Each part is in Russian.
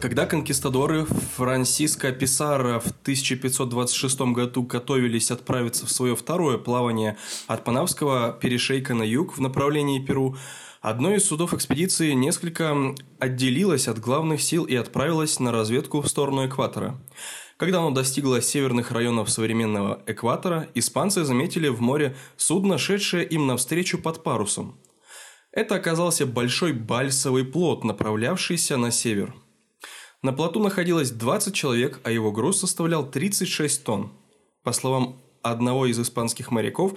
Когда конкистадоры Франсиско Писаро в 1526 году готовились отправиться в свое второе плавание от Панавского перешейка на юг в направлении Перу, одно из судов экспедиции несколько отделилось от главных сил и отправилось на разведку в сторону экватора. Когда оно достигло северных районов современного экватора, испанцы заметили в море судно, шедшее им навстречу под парусом. Это оказался большой бальсовый плот, направлявшийся на север – на плоту находилось 20 человек, а его груз составлял 36 тонн. По словам одного из испанских моряков,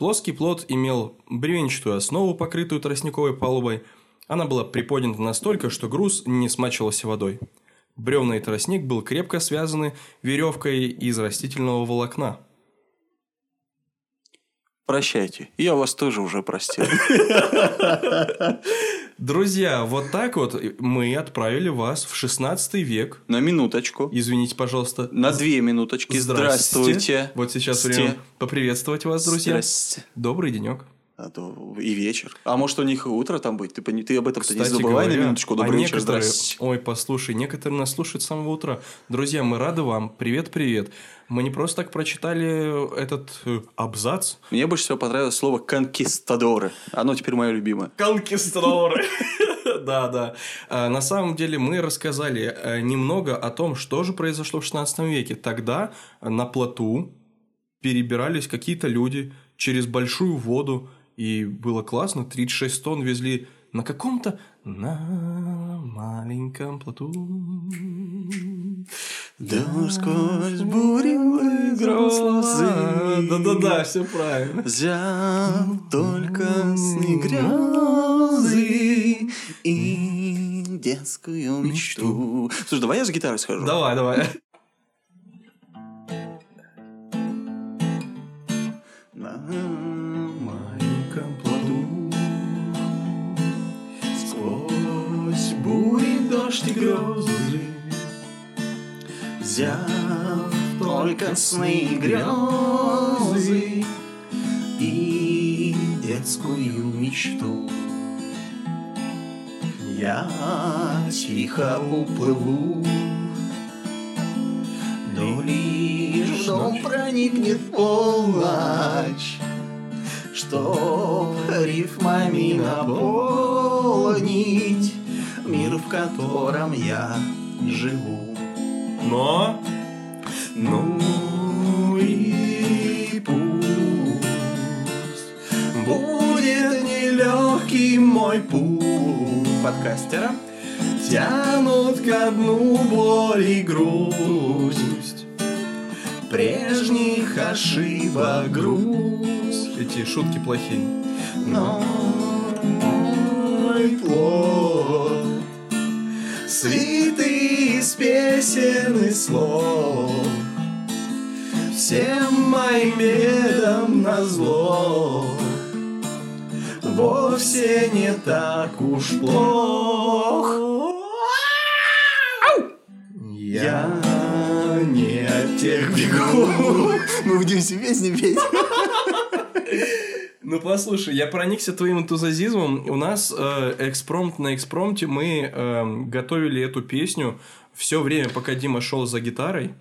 плоский плот имел бревенчатую основу, покрытую тростниковой палубой. Она была приподнята настолько, что груз не смачивался водой. Бревна и тростник был крепко связаны веревкой из растительного волокна. Прощайте, я вас тоже уже простил. Друзья, вот так вот мы отправили вас в 16 век. На минуточку. Извините, пожалуйста. На две минуточки. Здравствуйте. Здравствуйте. Вот сейчас время поприветствовать вас, друзья. Здрасте. Добрый денек. А то и вечер. А может, у них утро там будет? Ты, ты об этом не забывай говоря, на минуточку. Добрый а вечер, некоторые... здрасте. Ой, послушай, некоторые нас слушают с самого утра. Друзья, мы рады вам. Привет-привет. Мы не просто так прочитали этот э, абзац. Мне больше всего понравилось слово «конкистадоры». Оно теперь мое любимое. Конкистадоры. Да, да. А, на самом деле мы рассказали э, немного о том, что же произошло в 16 веке. Тогда на плоту перебирались какие-то люди через большую воду, и было классно, 36 тонн везли на каком-то на маленьком плоту. Дождь сквозь бури грозы. Да-да-да, все правильно. Взял только снег грозы и детскую мечту. Слушай, давай я с гитарой схожу. Давай, давай. Дождь и Взяв только сны и грезы И детскую мечту. Я тихо уплыву, Но лишь дом проникнет полночь, Чтоб рифмами наполнить мир, в котором я живу. Но, ну и пусть будет нелегкий мой путь подкастера. Тянут ко дну боль и грусть Прежних ошибок грусть Эти шутки плохие Но мой плод Свиты из песен и слов. Всем моим бедам на зло Вовсе не так уж плох. Я не от тех бегу Мы будем себе песни петь ну, послушай, я проникся твоим энтузиазмом. У нас э, экспромт на экспромте мы э, готовили эту песню все время, пока Дима шел за гитарой.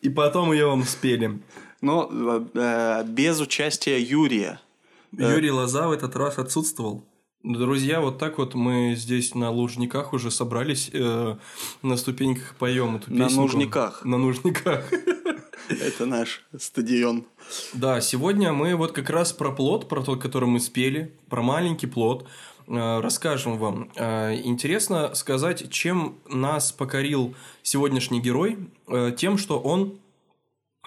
И потом ее вам спели. Но э, без участия Юрия. Юрий Лоза в этот раз отсутствовал. Друзья, вот так вот мы здесь на Лужниках уже собрались, э, на ступеньках поем эту песню. На Нужниках. На Нужниках. Это наш стадион. Да, сегодня мы вот как раз про плод, про тот, который мы спели, про маленький плод, э, расскажем вам. Э, интересно сказать, чем нас покорил сегодняшний герой, э, тем, что он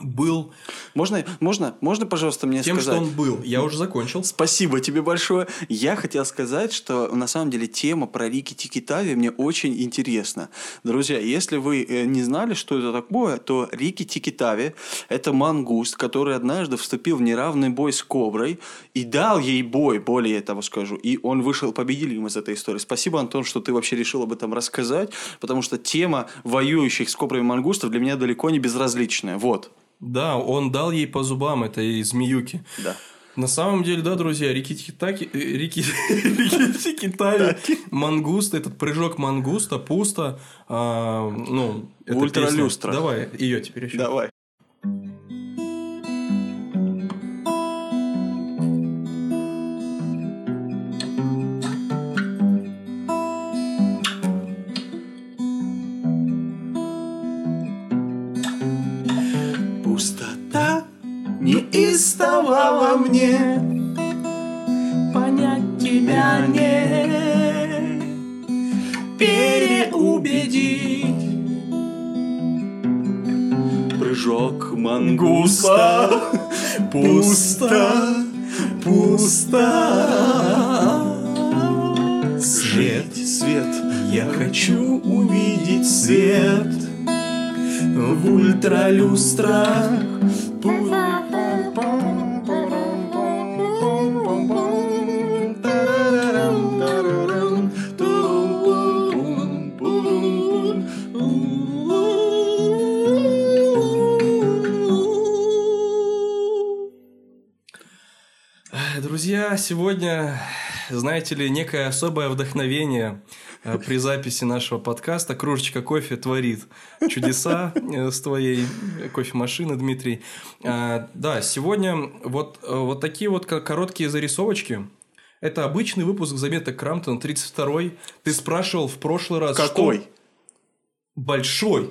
был... Можно, можно, можно, пожалуйста, мне тем, сказать? Тем, что он был. Я уже закончил. Спасибо тебе большое. Я хотел сказать, что на самом деле тема про Рики Тикитави мне очень интересна. Друзья, если вы э, не знали, что это такое, то Рики Тикитави – это мангуст, который однажды вступил в неравный бой с Коброй и дал ей бой, более того скажу, и он вышел победителем из этой истории. Спасибо, Антон, что ты вообще решил об этом рассказать, потому что тема воюющих с Коброй мангустов для меня далеко не безразличная. Вот. Да, он дал ей по зубам этой змеюки. Да. На самом деле, да, друзья, Рики Тикитаки, э, Рики, Рики Тикитави, мангуст, этот прыжок мангуста, пусто, а, ну, Ультралюстра. Давай, ее теперь еще. Давай. Неистовала мне. Понять тебя не переубедить. Прыжок мангуста. Пусто, пусто. Свет, свет, я хочу увидеть свет. В ультралюстрах Друзья, сегодня, знаете ли, некое особое вдохновение э, при записи нашего подкаста. Кружечка кофе творит чудеса э, с твоей кофемашины, Дмитрий. Э, да, сегодня вот, вот такие вот короткие зарисовочки. Это обычный выпуск заметок Крамптона, 32-й. Ты спрашивал в прошлый раз, Какой? Что... Большой.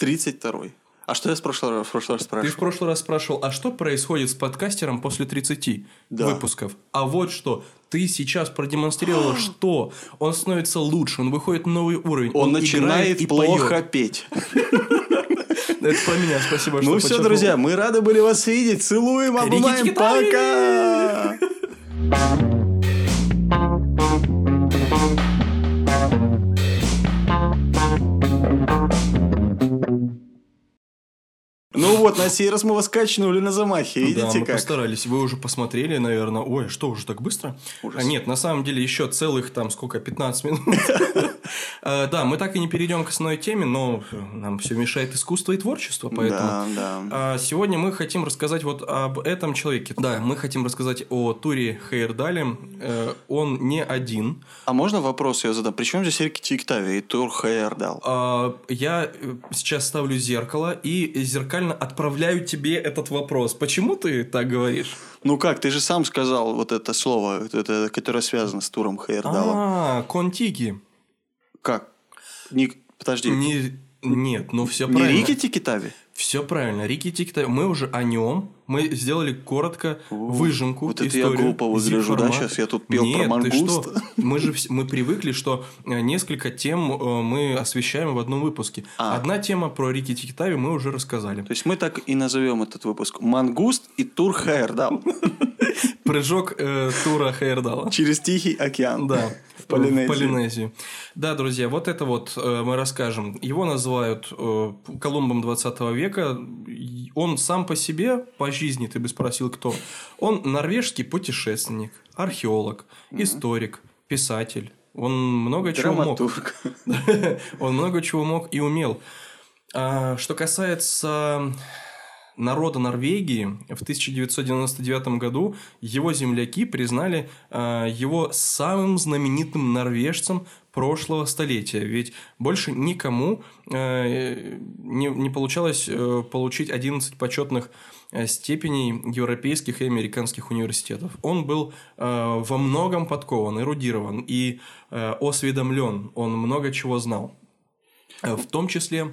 32-й. А что я в прошлый, в прошлый раз спрашивал? Ты в прошлый раз спрашивал, а что происходит с подкастером после 30 да. выпусков? А вот что. Ты сейчас продемонстрировал, что он становится лучше, он выходит на новый уровень. Он, он начинает и плохо поет. петь. Это про меня, спасибо, что Ну все, друзья, мы рады были вас видеть. Целуем, обнимаем, пока! Ну вот, на сей раз мы вас качнули на замахе. Видите да, мы как? постарались. Вы уже посмотрели, наверное. Ой, что, уже так быстро? Ужас. А нет, на самом деле еще целых там сколько, 15 минут. Э, да, мы так и не перейдем к основной теме, но нам все мешает искусство и творчество, поэтому... Да, да. Сегодня мы хотим рассказать вот об этом человеке. Да, мы хотим рассказать о Туре Хейердале. Э, он не один. А можно вопрос я задам? Причем здесь Рики Тиктави и Тур Хейердал? А, я э, сейчас ставлю зеркало и зеркально отправляю тебе этот вопрос. Почему ты так говоришь? Ну как, ты же сам сказал вот это слово, это, которое связано с Туром Хейердалом. А, контики. Как? Не, подожди. Не, нет, ну все не правильно. Не Рики Тикитави? Все правильно. Рики Тикитави. Мы уже о нем. Мы сделали коротко выжимку. Вот это я глупо выгляжу, да? Сейчас я тут пел Нет, про мангуст. Ты что? Мы же мы привыкли, что э, несколько тем э, мы освещаем в одном выпуске. А. Одна тема про Рики Тикитави мы уже рассказали. То есть мы так и назовем этот выпуск Мангуст и Тур Хайердал. Прыжок э, Тура Хайердала. Через Тихий океан. Да. В Полинезии. В Полинезии. Да, друзья, вот это вот э, мы расскажем. Его называют э, Колумбом 20 века. Он сам по себе, по жизни, ты бы спросил, кто? Он норвежский путешественник, археолог, mm-hmm. историк, писатель. Он много чего мог. Он много чего мог и умел. А, что касается народа Норвегии в 1999 году его земляки признали э, его самым знаменитым норвежцем прошлого столетия. Ведь больше никому э, не, не получалось э, получить 11 почетных э, степеней европейских и американских университетов. Он был э, во многом подкован, эрудирован и э, осведомлен. Он много чего знал. Э, в том числе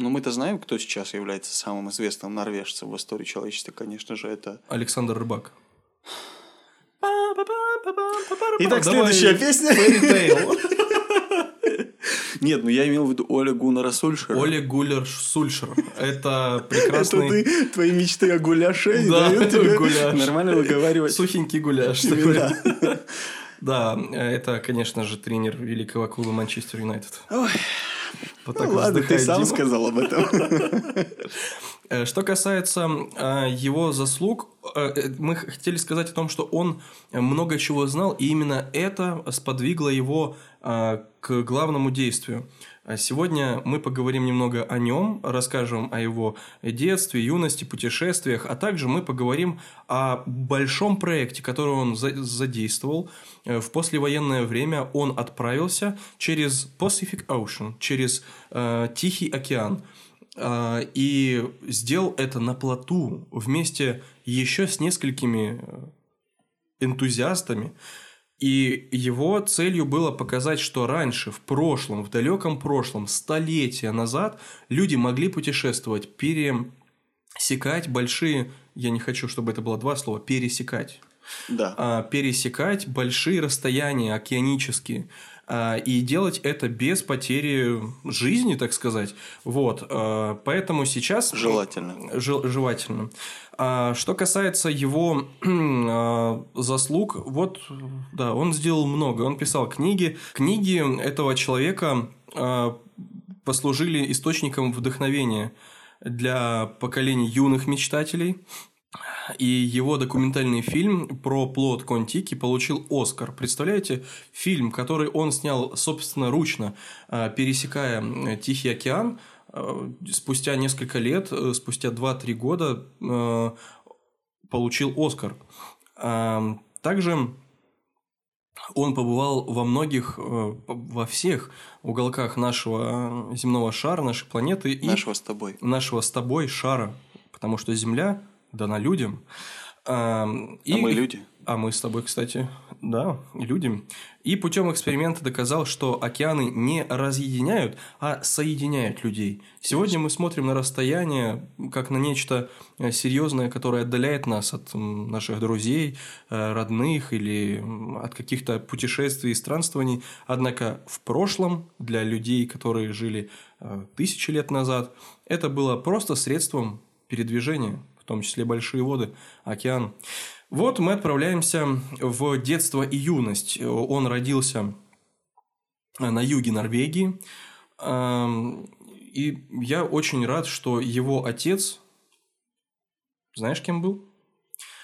ну, мы-то знаем, кто сейчас является самым известным норвежцем в истории человечества. Конечно же, это... Александр Рыбак. Итак, следующая песня. Нет, ну я имел в виду Оля Гуннера Сульшера. Оля Гуллер Сульшер. Это Это прекрасный... ты, твои мечты о гуляше Да, дают тебе гуляш. нормально выговаривать. Сухенький гуляш такой. Да. Да, это, конечно же, тренер великого клуба Манчестер Юнайтед. Ой, Вот ну ладно, ты сам Дима. сказал об этом. Э, Что касается э, его заслуг, э, э, мы хотели сказать о том, что он много чего знал, и именно это сподвигло его э, к главному действию. А Сегодня мы поговорим немного о нем, расскажем о его детстве, юности, путешествиях, а также мы поговорим о большом проекте, который он за- задействовал. Э, В послевоенное время он отправился через Pacific Ocean, через э, Тихий океан. А, и сделал это на плоту вместе еще с несколькими э, энтузиастами. И его целью было показать, что раньше, в прошлом, в далеком прошлом, столетия назад, люди могли путешествовать, пересекать большие, я не хочу, чтобы это было два слова, пересекать Да. а, пересекать большие расстояния океанические и делать это без потери жизни, так сказать. Вот, а, поэтому сейчас Желательно. Жел- желательно. А, что касается его а, заслуг, вот, да, он сделал много. Он писал книги. Книги этого человека а, послужили источником вдохновения для поколений юных мечтателей. И его документальный фильм про плод Контики получил Оскар. Представляете, фильм, который он снял собственноручно, э, пересекая Тихий океан, э, спустя несколько лет, э, спустя 2-3 года получил Оскар. А, Также он побывал во многих, во всех уголках нашего земного шара, нашей планеты и Нашего с тобой. нашего с тобой шара, потому что Земля дана людям. А, и- А мы люди. А мы с тобой, кстати, да, люди. И путем эксперимента доказал, что океаны не разъединяют, а соединяют людей. Сегодня мы смотрим на расстояние как на нечто э, серьезное, которое отдаляет нас от наших друзей, э, родных или от каких-то путешествий и странствований. Однако в прошлом для людей, которые жили э, тысячи лет назад, это было просто средством передвижения, том числе большие воды, океан. Вот мы отправляемся в детство и юность. Он родился на юге Норвегии. Ам, И я очень рад, что его отец, знаешь, кем был?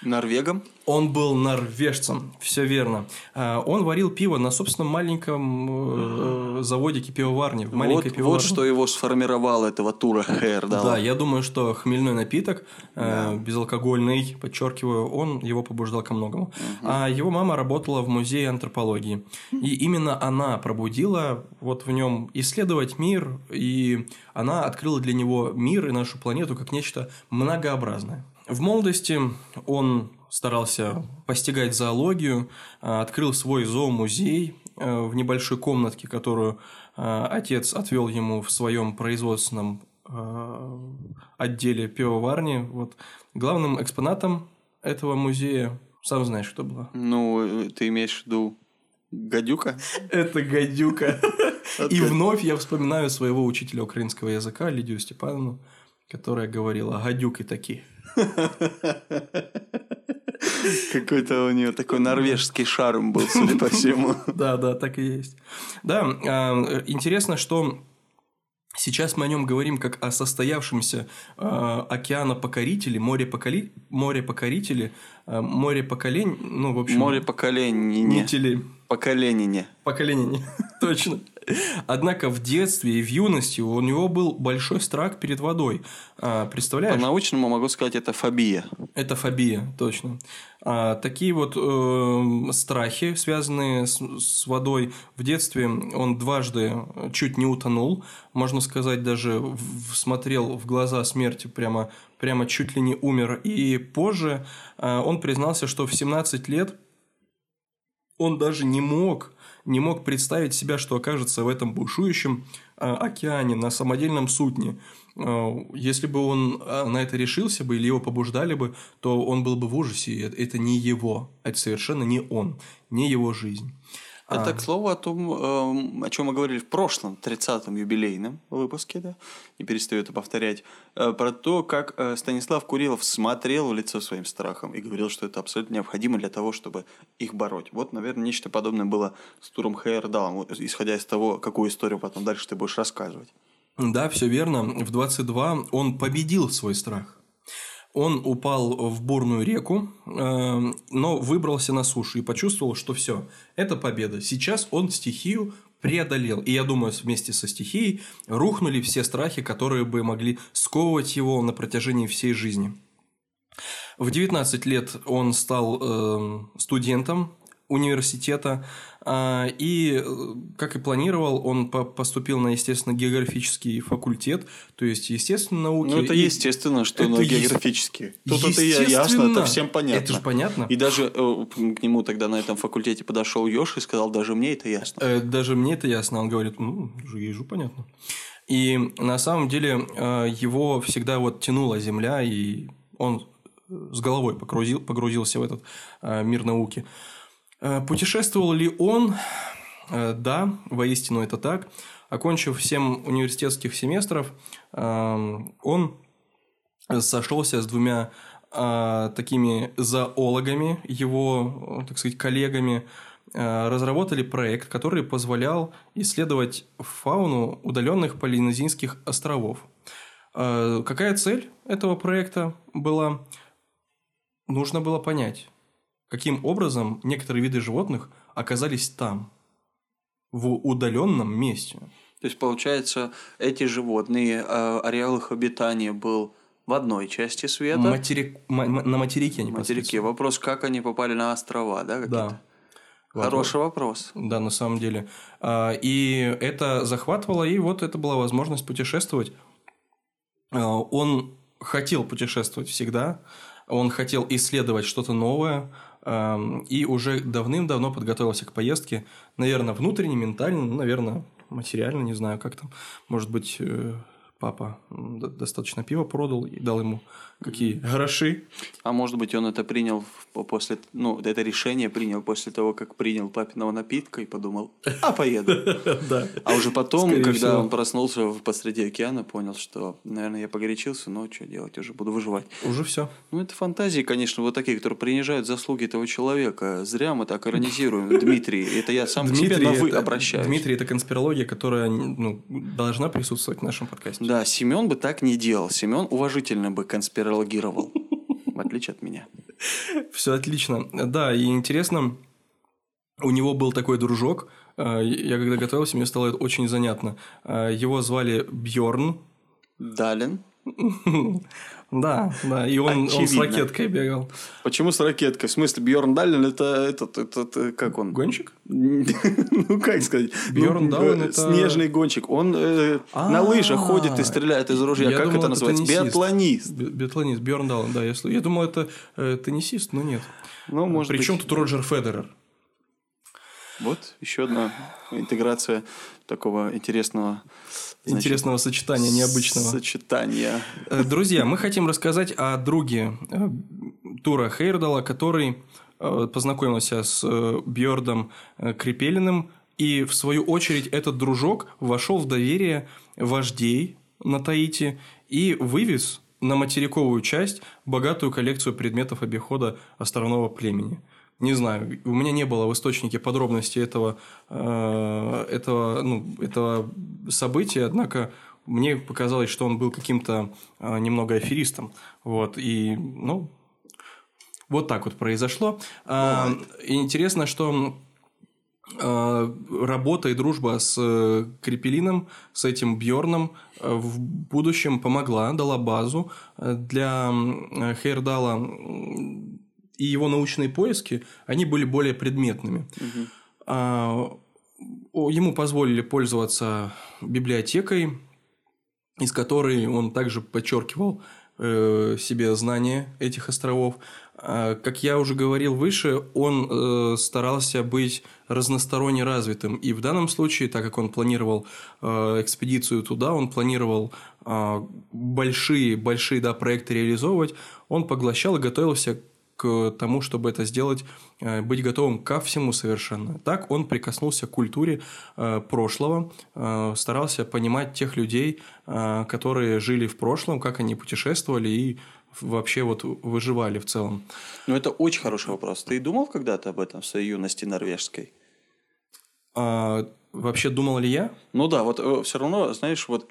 Норвегом. Он был норвежцем, все верно. А, Он варил пиво на собственном маленьком э, заводике пивоварни, в маленькой Вот, пивоварне. вот что его сформировало, этого Тура Хэр. Да, Да, я думаю, что хмельной напиток, э, безалкогольный, подчеркиваю, он его побуждал ко многому. А его мама работала в музее антропологии. И именно она пробудила вот в нем исследовать мир, и она открыла для него мир и нашу планету как нечто многообразное. В молодости он старался постигать зоологию, а, открыл свой зоомузей э, в небольшой комнатке, которую э, отец отвел ему в своем производственном э, отделе пивоварни. Вот. Главным экспонатом этого музея, сам знаешь, кто была? Ну, э, ты имеешь в виду гадюка? Это гадюка. И вновь я вспоминаю своего учителя украинского языка Лидию Степановну, которая говорила «гадюки такие». Какой-то у нее такой норвежский шарм был, судя по всему. Да, да, так и есть. Да, а, интересно, что сейчас мы о нем говорим как о состоявшемся а, океанопокорителе, море-поколи- море-покорителе, а, море-поколень, ну, в общем... Море поколений. Метели. Поколений. Поколение, точно. Однако в детстве и в юности у него был большой страх перед водой. А, Представляешь? По-научному могу сказать, это фобия. Это фобия, точно. А, такие вот э, страхи, связанные с, с водой. В детстве он дважды чуть не утонул, можно сказать, даже в- смотрел в глаза смерти, прямо, прямо чуть ли не умер. И позже э, он признался, что в 17 лет он даже не мог, не мог представить себя, что окажется в этом бушующем э, океане на самодельном судне. Э, Если бы он э, на это решился бы или его побуждали бы, то он был бы в ужасе. это не его, это совершенно не он, не его жизнь. Это, к слову, о том, эм, о чем мы говорили в прошлом 30-м юбилейном выпуске, да, не перестаю это повторять, э, про то, как э, Станислав Курилов смотрел в лицо своим страхом и говорил, что это абсолютно необходимо для того, чтобы их бороть. Вот, наверное, нечто подобное было с Туром Хейердалом, исходя из того, какую историю потом дальше ты будешь рассказывать. Да, все верно. В 22 он победил свой страх. Он упал в бурную реку, э, но выбрался на сушу и почувствовал, что все, это победа. Сейчас он стихию преодолел. И я думаю, вместе со стихией рухнули все страхи, которые бы могли сковывать его на протяжении всей жизни. В 19 лет он стал э, студентом университета, и, э, как и планировал, он поступил на, естественно, географический факультет, то есть, естественно, науки. Ну, это и... естественно, что это на географический. Тут это ясно, это всем понятно. Это же понятно. И даже э, к нему тогда на этом факультете подошел Ёж и сказал, даже мне это ясно. Э, даже мне это ясно. Он говорит, ну, ежу понятно. И на самом деле его всегда вот тянула земля, и он с головой погрузил, погрузился в этот мир науки. Э, путешествовал ли он? Э, да, воистину это так. Окончив 7 университетских семестров, э, он сошелся с двумя такими зоологами, его, так сказать, коллегами, разработали проект, который позволял исследовать фауну удаленных полинезийских островов. Какая цель этого проекта была? Нужно было понять, каким образом некоторые виды животных оказались там, в удаленном месте. То есть, получается, эти животные, э, ареал их обитания был в одной части света. Материк, на материке они материке. Вопрос, как они попали на острова, да? Да. Хороший вопрос. Да, на самом деле. А, и это захватывало, и вот это была возможность путешествовать. А, он хотел путешествовать всегда, он хотел исследовать что-то новое, и уже давным-давно подготовился к поездке, наверное, внутренне, ментально, ну, наверное, материально, не знаю, как там, может быть, э, папа достаточно пива продал и дал ему какие гроши. А может быть, он это принял после, ну, это решение принял после того, как принял папиного напитка и подумал, а поеду. Да. А уже потом, когда он проснулся посреди океана, понял, что, наверное, я погорячился, но что делать, уже буду выживать. Уже все. Ну, это фантазии, конечно, вот такие, которые принижают заслуги этого человека. Зря мы так иронизируем. Дмитрий, это я сам к себе на «вы» обращаюсь. Дмитрий, это конспирология, которая ну, должна присутствовать в нашем подкасте. Да, Семен бы так не делал. Семен уважительно бы конспирологировал. В отличие от меня. Все отлично. Да, и интересно, у него был такой дружок. Э, я когда готовился, мне стало это очень занятно. Э, его звали Бьорн. Далин. Да, да, и он, он с ракеткой бегал. Почему с ракеткой? В смысле, Бьорн Даллен это этот, этот, как он? Гонщик? ну, как сказать? Бьорн ну, Даллен это... Снежный гонщик. Он э, на лыжах ходит и стреляет из ружья. Как это называется? Биатлонист. Биатлонист, Бьорн Даллен, да. Я думал, это э, теннисист, но нет. Ну, может Причем тут Роджер Федерер? Вот еще одна интеграция такого интересного Значит, интересного сочетания, необычного. Сочетания. Э, друзья, мы хотим рассказать о друге э, Тура Хейрдала, который э, познакомился с Бьордом Крепелиным, и в свою очередь этот дружок вошел в доверие вождей на Таити и вывез на материковую часть богатую коллекцию предметов обихода островного племени – не знаю, у меня не было в источнике подробностей этого, э, этого, ну, этого события, однако мне показалось, что он был каким-то э, немного аферистом. Вот, и, ну, вот так вот произошло. А, интересно, что э, работа и дружба с Крепелином, с этим Бьорном в будущем помогла, дала базу для Хейрдала и его научные поиски, они были более предметными. Угу. Ему позволили пользоваться библиотекой, из которой он также подчеркивал э, себе знания этих островов. А, как я уже говорил выше, он э, старался быть разносторонне развитым. И в данном случае, так как он планировал э, экспедицию туда, он планировал большие-большие да, проекты реализовывать, он поглощал и готовился к тому, чтобы это сделать, э, быть готовым ко всему совершенно. Так он прикоснулся к культуре э, прошлого, э, старался понимать тех людей, которые жили в прошлом, как они путешествовали и вообще вот выживали в целом. Ну, это очень хороший вопрос. Ты думал когда-то об этом в своей юности норвежской? А, вообще думал ли я? Ну да, вот все равно, знаешь, вот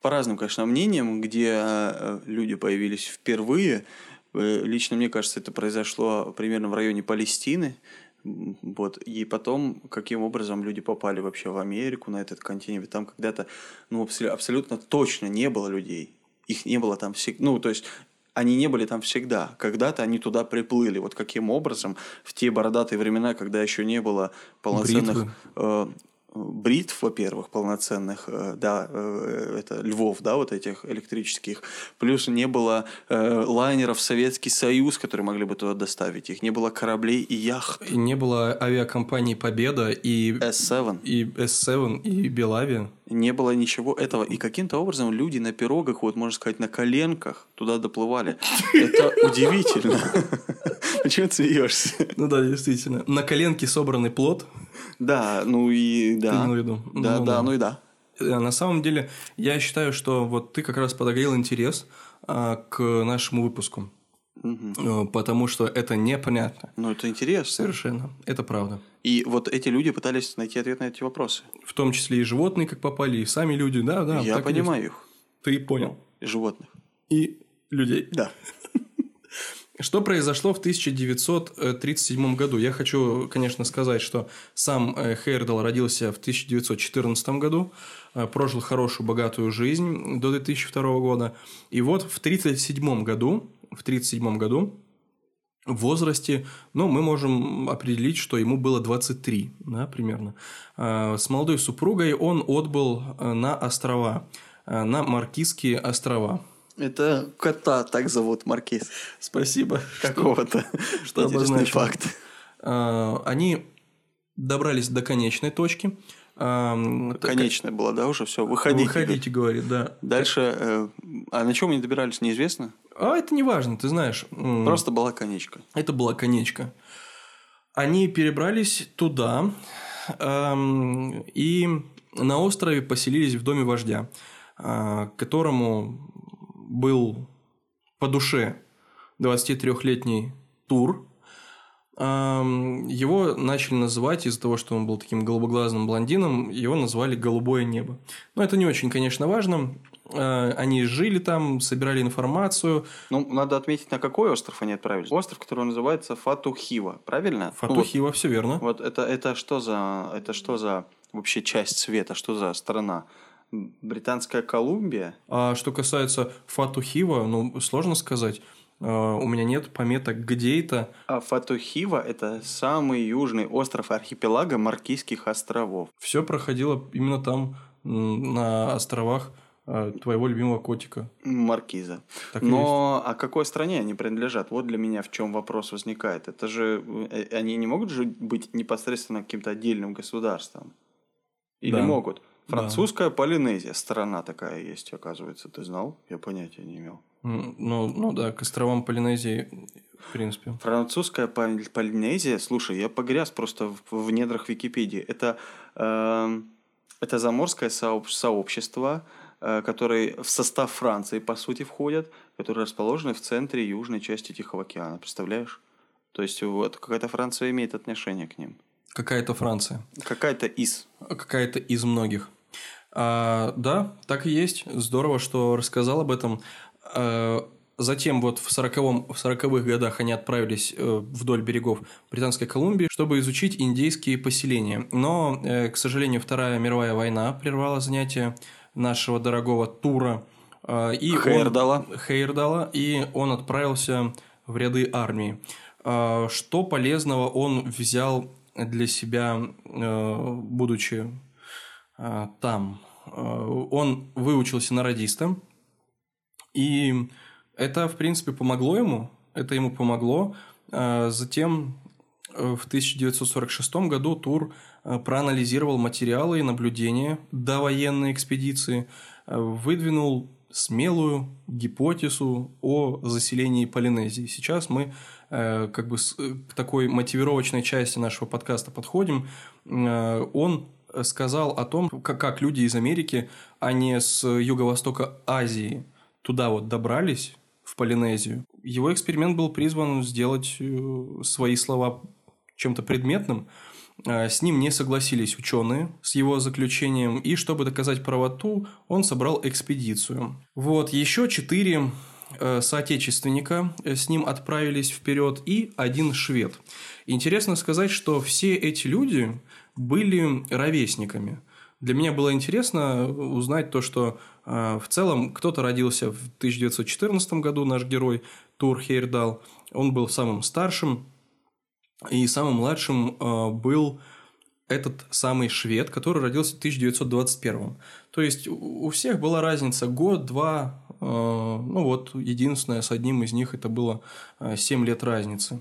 по разным, конечно, мнениям, где люди появились впервые, лично мне кажется, это произошло примерно в районе Палестины, вот, и потом, каким образом люди попали вообще в Америку, на этот континент, там когда-то, ну, абсо- абсолютно точно не было людей, их не было там всегда, ну, то есть они не были там всегда. Когда-то они туда приплыли. Вот каким образом в те бородатые времена, когда еще не было полноценных Бритвы. э, бритв, во-первых, полноценных, э, да, э, это львов, да, вот этих электрических. Плюс не было э, лайнеров Советский Союз, которые могли бы туда доставить их. Не было кораблей и яхт. И Не было авиакомпаний «Победа» и, S7. и S7, и «Белавия». Не было ничего этого. И каким-то образом люди на пирогах, вот можно сказать, на коленках туда доплывали. Это удивительно. Почему ты смеешься? Ну да, действительно. На коленке собранный плод. Да, ну и Ты да. имел в виду? Да, Ну, да, да. ну и да. Э, На самом деле, я считаю, что вот ты как раз подогрел интерес а, к нашему выпуску. Э, Потому что это непонятно. Ну, это интересно. Совершенно. Это правда. И вот эти люди пытались найти ответ на эти вопросы. В том числе и животные, как попали, и сами люди. Да, да. Я понимаю их. Ты понял. Животных. И людей. Да. Что произошло в 1937 году? Я хочу, конечно, сказать, что сам э, Хейрдал родился в 1914 году, э, прожил хорошую, богатую жизнь до 2002 года. И вот в 1937 году, в 1937 году в возрасте, ну, мы можем определить, что ему было 23, да, примерно. Э, С молодой супругой он отбыл на острова, на Маркизские острова. Это кота так зовут, Маркиз. Спасибо. Какого-то. что Интересный факт. Они добрались до конечной точки. А, Конечная была, да, уже все. Выходите. Выходите, говорит, да. Дальше, э, а на чем они добирались, неизвестно. А это не важно, ты знаешь. Просто была конечка. Это была конечка. Они перебрались туда и на острове поселились в доме вождя, а, которому был по душе 23-летний тур. Его начали называть из-за того, что он был таким голубоглазым блондином, его назвали «Голубое небо». Но это не очень, конечно, важно. А, Они жили там, собирали информацию. Ну, надо отметить, на какой остров они отправились. Остров, который называется Фатухива, правильно? Ну, Фатухива, все верно. Вот это, это что за это что за вообще часть света, что за страна? Британская Колумбия? А что касается Фатухива, ну, сложно сказать. А, У меня нет пометок, где это. А Фатухива это самый южный остров архипелага Маркизских островов. Все проходило именно там, на островах а, твоего любимого котика. Маркиза. Так Но а какой стране они принадлежат? Вот для меня в чем вопрос возникает. Это же э, они не могут же быть непосредственно каким-то отдельным государством? Или Да. могут? Да. Французская Полинезия, страна такая есть, оказывается. Ты знал? Я понятия не имел. Ну, ну да, к островам Полинезии, в принципе. Французская Пол- Полинезия, слушай, я погряз просто в, в недрах Википедии. Это, эм, это заморское сооб- сообщество, э, которое в состав Франции, по сути, входят, которые расположены в центре южной части Тихого океана. Представляешь? То есть вот какая-то Франция имеет отношение к ним. Какая-то Франция. Какая-то из. Какая-то из многих. А, да, так и есть. Здорово, что рассказал об этом. А, затем вот в 40 в 40-х годах они отправились э, вдоль берегов Британской Колумбии, чтобы изучить индейские поселения. Но, э, к сожалению, Вторая мировая война прервала занятия нашего дорогого тура. А, и он- Хейердала. Хейердала, и он отправился в ряды армии. А, Что полезного он взял для себя, э, будучи там? А, Он выучился на радиста, и это, в принципе, помогло ему. Это ему помогло. А, Затем э, в 1946 году Тур э, проанализировал материалы и наблюдения довоенной экспедиции, э, выдвинул смелую гипотезу о заселении Полинезии. Сейчас мы как бы к такой мотивировочной части нашего подкаста подходим. Он сказал о том, как, люди из Америки, а не с юго-востока Азии, туда вот добрались, в Полинезию. Его эксперимент был призван сделать э, свои слова чем-то предметным. Э, С ним не согласились ученые с его заключением, и чтобы доказать правоту, он собрал экспедицию. Вот, еще четыре э, соотечественника э, с ним отправились вперед, и один швед. Интересно сказать, что все эти люди были ровесниками. Для меня было интересно узнать то, что э, в целом кто-то родился в 1914 году, наш герой Тур Хейрдал. Он был самым старшим, и самым младшим э, был этот самый швед, который родился в 1921. То есть у всех была разница год-два. э, ну вот, единственное, с одним из них это было э, 7 лет разницы.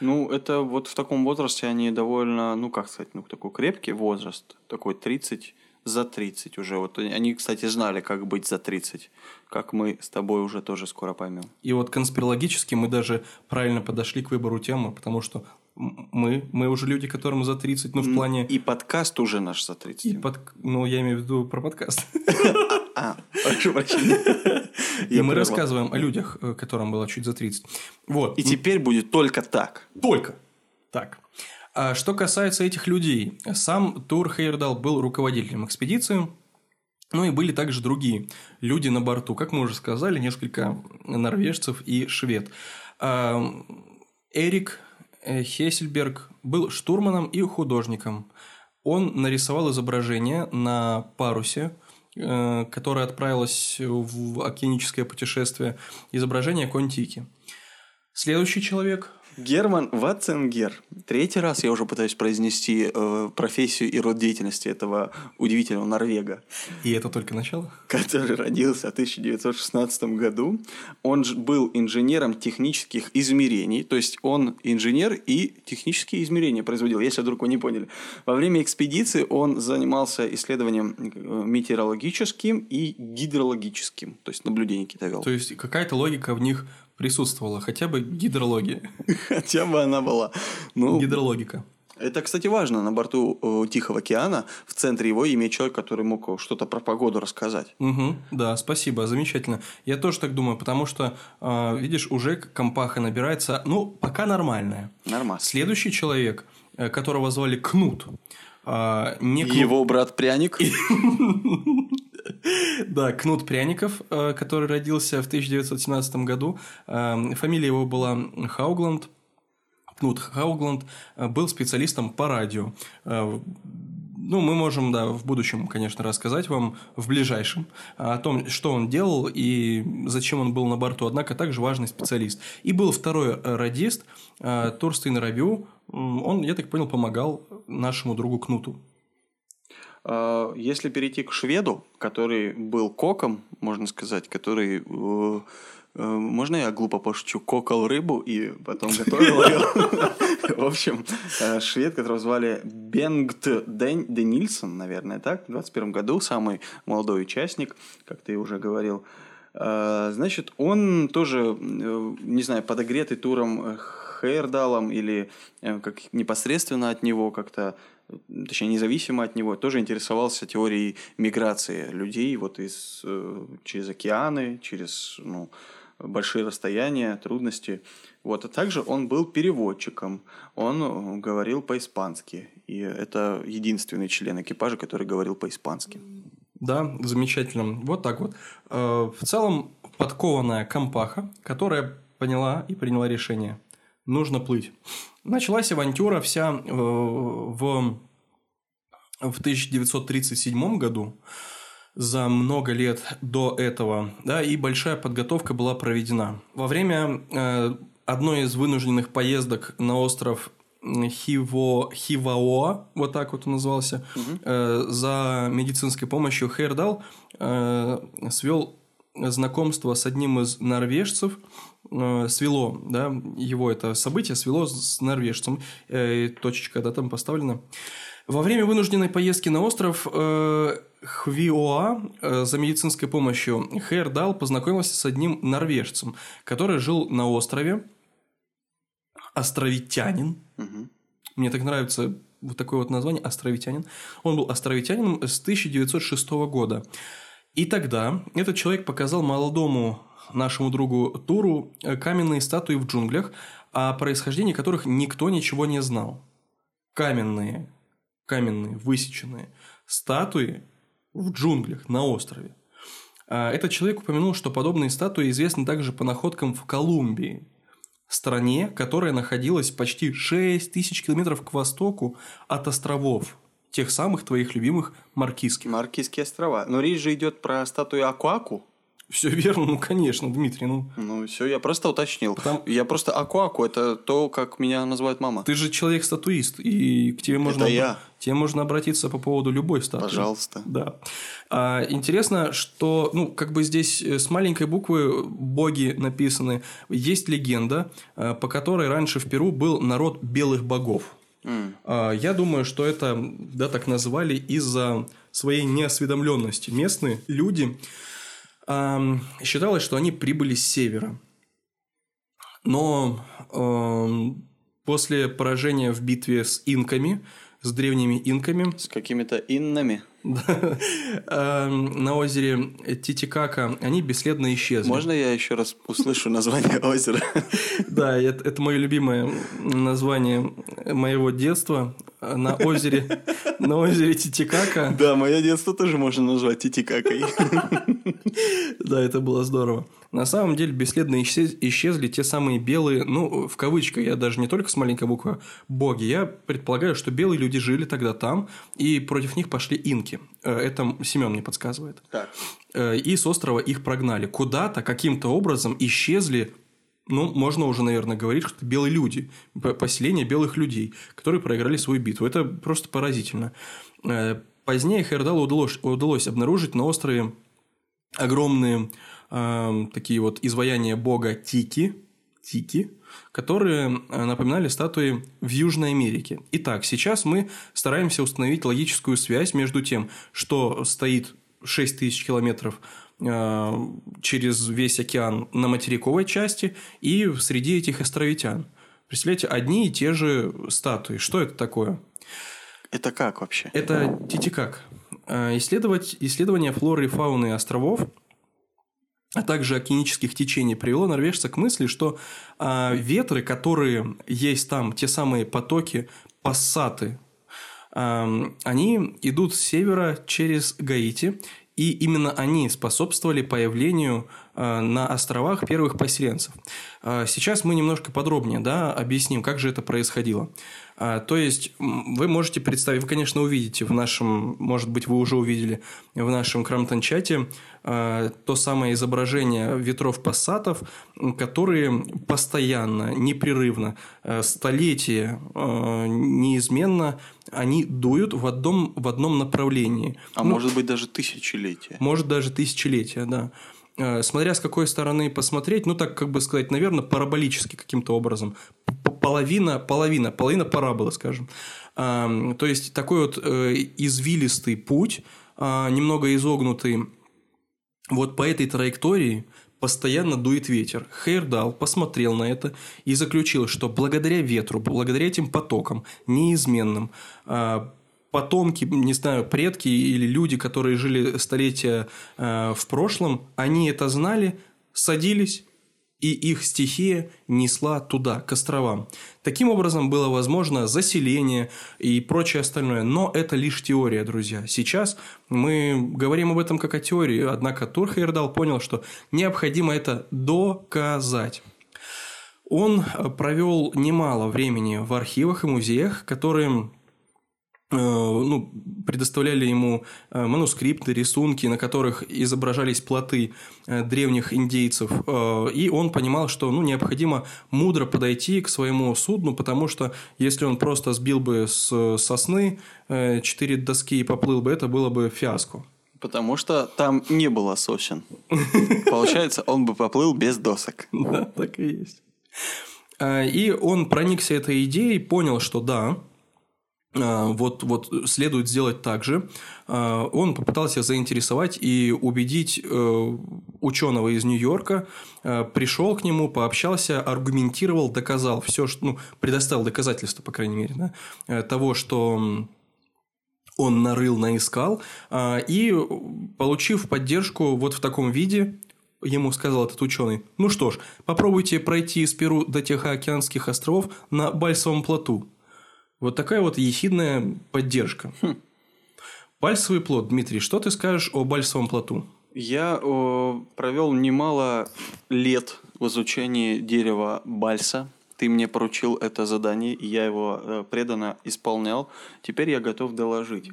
Ну, это вот в таком возрасте они довольно, ну, как сказать, ну, такой крепкий возраст, такой 30 за 30 уже. Вот они- кстати, знали, как быть за 30, как мы с тобой уже тоже скоро поймем. И вот конспирологически мы даже правильно подошли к выбору темы, потому что мы, мы уже люди, которым за 30, ну, в плане... И подкаст уже наш за 30. И под... Ну, я имею в виду про подкаст. А, прошу прощения. И мы рассказываем о людях, э, которым было чуть за 30. Вот. И теперь будет только так. Только. Так. А что касается этих людей, сам Тур Хейердал был руководителем экспедиции, ну и были также другие люди на борту, как мы уже сказали, несколько норвежцев и швед. А, Эрик э, Хессельберг был штурманом и художником. Он нарисовал изображение на парусе, э, которое отправилось в океаническое путешествие, изображение Контики. Следующий человек Герман Ватценгер. Третий раз я уже пытаюсь произнести э, профессию и род деятельности этого удивительного Норвега. И это только начало? который родился в 1916 году. Он был инженером технических измерений, то есть он инженер и технические измерения производил, если вдруг вы не поняли. Во время экспедиции он занимался исследованием э, метеорологическим и гидрологическим, то есть наблюдение какие-то вел. То есть какая-то логика в них присутствовала, хотя бы гидрология, Хотя бы она была. Ну, гидрологика. Это, кстати, важно на борту э, Тихого океана, в центре его иметь человек, который мог что-то про погоду рассказать. Угу, да, спасибо, замечательно. Я тоже так думаю, потому что, э, видишь, уже компаха набирается, ну, пока нормальная. Нормально. Следующий человек, э, которого звали Кнут, э, не Кнут- Его брат Пряник. Да, Кнут Пряников, э, который родился в 1917 году. Э, Фамилия его была Хаугланд. Кнут Хаугланд э, был специалистом по радио. Э, Ну, мы можем, да, в будущем, конечно, рассказать вам в ближайшем о том, что он делал и зачем он был на борту. Однако также важный специалист. И был второй радист Торстейн Рабю. Он, я так понял, помогал нашему другу Кнуту. А, Если перейти к шведу, который был коком, можно сказать, который... э, э, Можно я глупо пошучу? Кокал рыбу и потом готовил ее. В общем, э, швед, которого звали Бенгт Ден- Денильсон, наверное, так, в 21 году, самый молодой участник, как ты уже говорил. А, Значит, он тоже, не знаю, подогретый туром Хейердалом или как непосредственно от него как-то, точнее, независимо от него, тоже интересовался теорией миграции людей вот из, э, через океаны, через ну, большие расстояния, трудности. Вот. А также он был переводчиком, он говорил по-испански. И это единственный член экипажа, который говорил по-испански. Да, замечательно. Вот так вот. Э, В целом, подкованная компаха, которая поняла и приняла решение. Нужно плыть. Началась авантюра вся э, в, в 1937 году, за много лет до этого, да, и большая подготовка была проведена. Во время э, одной из вынужденных поездок на остров Хиво, Хиваоа, вот так вот он назывался, э, за медицинской помощью Хейрдал э, свел знакомство с одним из норвежцев, свело, да, его это событие свело с норвежцем, э, точечка, да, там поставлена. Во время вынужденной поездки на остров э, Хвиоа э, за медицинской помощью Хейрдал познакомился с одним норвежцем, который жил на острове. Островитянин. Мне так нравится вот такое вот название «Островитянин». Он был островитянином с 1906 года. И тогда этот человек показал молодому нашему другу Туру э, каменные статуи в джунглях, о происхождении которых никто ничего не знал. Каменные, каменные, высеченные статуи в джунглях на острове. А Этот человек упомянул, что подобные статуи известны также по находкам в Колумбии, стране, которая находилась почти 6 тысяч километров к востоку от островов, тех самых твоих любимых Маркизских. Маркизские острова. Но речь же идет про статую Акуаку. Все верно, ну конечно, Дмитрий, ну Ну, все, я просто уточнил. Там- Я просто Акуаку, это то, как меня называет мама. ты же человек-статуист, и к тебе можно, Это я. тебе можно обратиться по поводу любой статуи. Пожалуйста. Да. А, интересно, что, ну, как бы здесь э, с маленькой буквы боги написаны. Есть легенда, э, по которой раньше в Перу был народ белых богов. А, Я думаю, что это, да, так называли из-за своей неосведомленности. Местные люди считалось, что они прибыли с севера. Но после поражения в битве с инками, с древними инками, С какими-то иннами. ам, на озере Титикака, они бесследно исчезли. Можно я еще раз услышу название озера? Да, это мое любимое название моего детства на озере, на озере Титикака. Да, мое детство тоже можно назвать Титикакой. Да, это было здорово. На самом деле бесследно исчез- исчезли те самые белые, ну, в кавычках, я даже не только с маленькой буквы, боги. Я предполагаю, что белые люди жили тогда там, и против них пошли инки. Э, Это Семен мне подсказывает. Так. Э, И с острова их прогнали. Куда-то, каким-то образом исчезли ну, можно уже, наверное, говорить, что белые люди, поселение белых людей, которые проиграли свою битву. Это просто поразительно. Э, Позднее Хердалу удалось, удалось обнаружить на острове огромные э, такие вот изваяния бога Тики, Тики, которые э, напоминали статуи в Южной Америке. Итак, сейчас мы стараемся установить логическую связь между тем, что стоит 6 тысяч километров через весь океан на материковой части и среди этих островитян. Представляете, одни и те же статуи. Что это такое? Это как вообще? Это Титикак. Э, Исследовать, исследование флоры и фауны островов, а также океанических течений привело норвежца к мысли, что а, ветры, которые есть там, те самые потоки, пассаты, они идут с севера через Гаити, и именно они способствовали появлению а, на островах первых поселенцев. А, Сейчас мы немножко подробнее да, объясним, как же это происходило. А, То есть, вы можете представить, вы, конечно, увидите в нашем, может быть, вы уже увидели в нашем Крамтон-чате то самое изображение ветров пассатов, м, которые постоянно, непрерывно, э, столетия э, неизменно, они дуют в одном, в одном направлении. А Ну, может быть даже тысячелетие. может, даже тысячелетия, да. Э, Смотря с какой стороны посмотреть, ну, так, как бы сказать, наверное, параболически каким-то образом. Половина, половина, половина параболы, скажем. То есть, такой вот э, извилистый путь, а, немного изогнутый, вот по этой траектории постоянно дует ветер. Хейрдал посмотрел на это и заключил, что благодаря ветру, благодаря этим потокам неизменным, а, потомки, не знаю, предки или люди, которые жили столетия а, в прошлом, они это знали, садились, и их стихия несла туда, к островам. Таким образом, было возможно заселение и прочее остальное. Но это лишь теория, друзья. Сейчас мы говорим об этом как о теории, однако Тур Хейердал понял, что необходимо это доказать. Он провел немало времени в архивах и музеях, которые ну, предоставляли ему э, манускрипты, рисунки, на которых изображались плоты э, древних индейцев. Э, И он понимал, что ну, необходимо мудро подойти к своему судну, потому что если он просто сбил бы с сосны э, четыре доски и поплыл бы, это было бы фиаско. Потому что там не было сосен. Получается, он бы поплыл без досок. Да, так и есть. И он проникся этой идеей, понял, что да, вот, вот следует сделать так же. А, Он попытался заинтересовать и убедить э, ученого из Нью-Йорка, э, пришел к нему, пообщался, аргументировал, доказал все, что, ну, предоставил доказательства, по крайней мере, да, э, того, что он нарыл, наискал, а, и, получив поддержку вот в таком виде, ему сказал этот ученый, ну что ж, попробуйте пройти из Перу до Тихоокеанских островов на Бальсовом плоту. Вот такая вот ехидная поддержка. Бальсовый плод, Дмитрий, что ты скажешь о Бальсовом плоту? Я о, провел немало лет в изучении дерева бальса. Ты мне поручил это задание, и я его э, преданно исполнял. Теперь я готов доложить.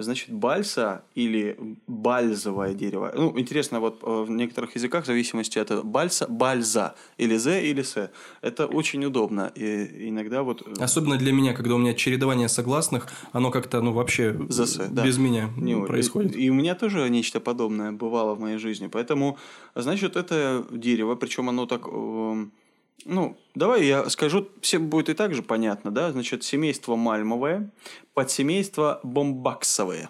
Значит, бальса или бальзовое дерево. Ну, интересно, вот э, в некоторых языках, в зависимости от этого, бальса, бальза, или зе, или се. Это очень удобно. И иногда вот... э, Особенно для меня, когда у меня чередование согласных, оно как-то, ну, вообще ЗС, да. без меня Не, происходит. И, и у меня тоже нечто подобное бывало в моей жизни. Поэтому, значит, это дерево, причем оно так... эм, ну, давай я скажу, всем будет и так же понятно, да? Значит, семейство мальмовое, подсемейство бомбаксовые.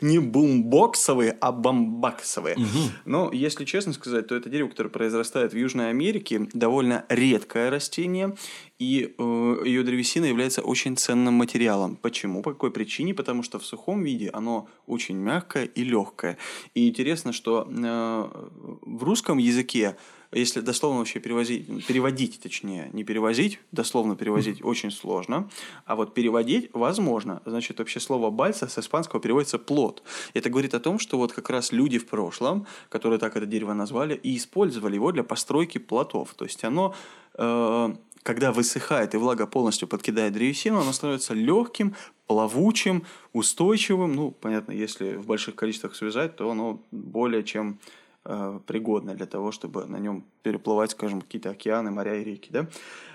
Не бумбоксовые, а бомбаксовые. Но, если честно сказать, то это дерево, которое произрастает в Южной Америке, довольно редкое растение, и э, ее древесина является очень ценным материалом. Почему? По какой причине? Потому что в сухом виде оно очень мягкое и легкое. И интересно, что э, в русском языке если дословно вообще перевозить, переводить, точнее, не перевозить, дословно перевозить очень сложно, а вот переводить возможно. Значит, вообще слово «бальса» с испанского переводится «плод». Это говорит о том, что вот как раз люди в прошлом, которые так это дерево назвали, и использовали его для постройки плотов. То есть оно э, когда высыхает и влага полностью подкидает древесину, оно становится легким, плавучим, устойчивым. Ну, понятно, если в больших количествах связать, то оно более чем э, пригодно для того, чтобы на нем переплывать, скажем, какие-то океаны, моря и реки. Да?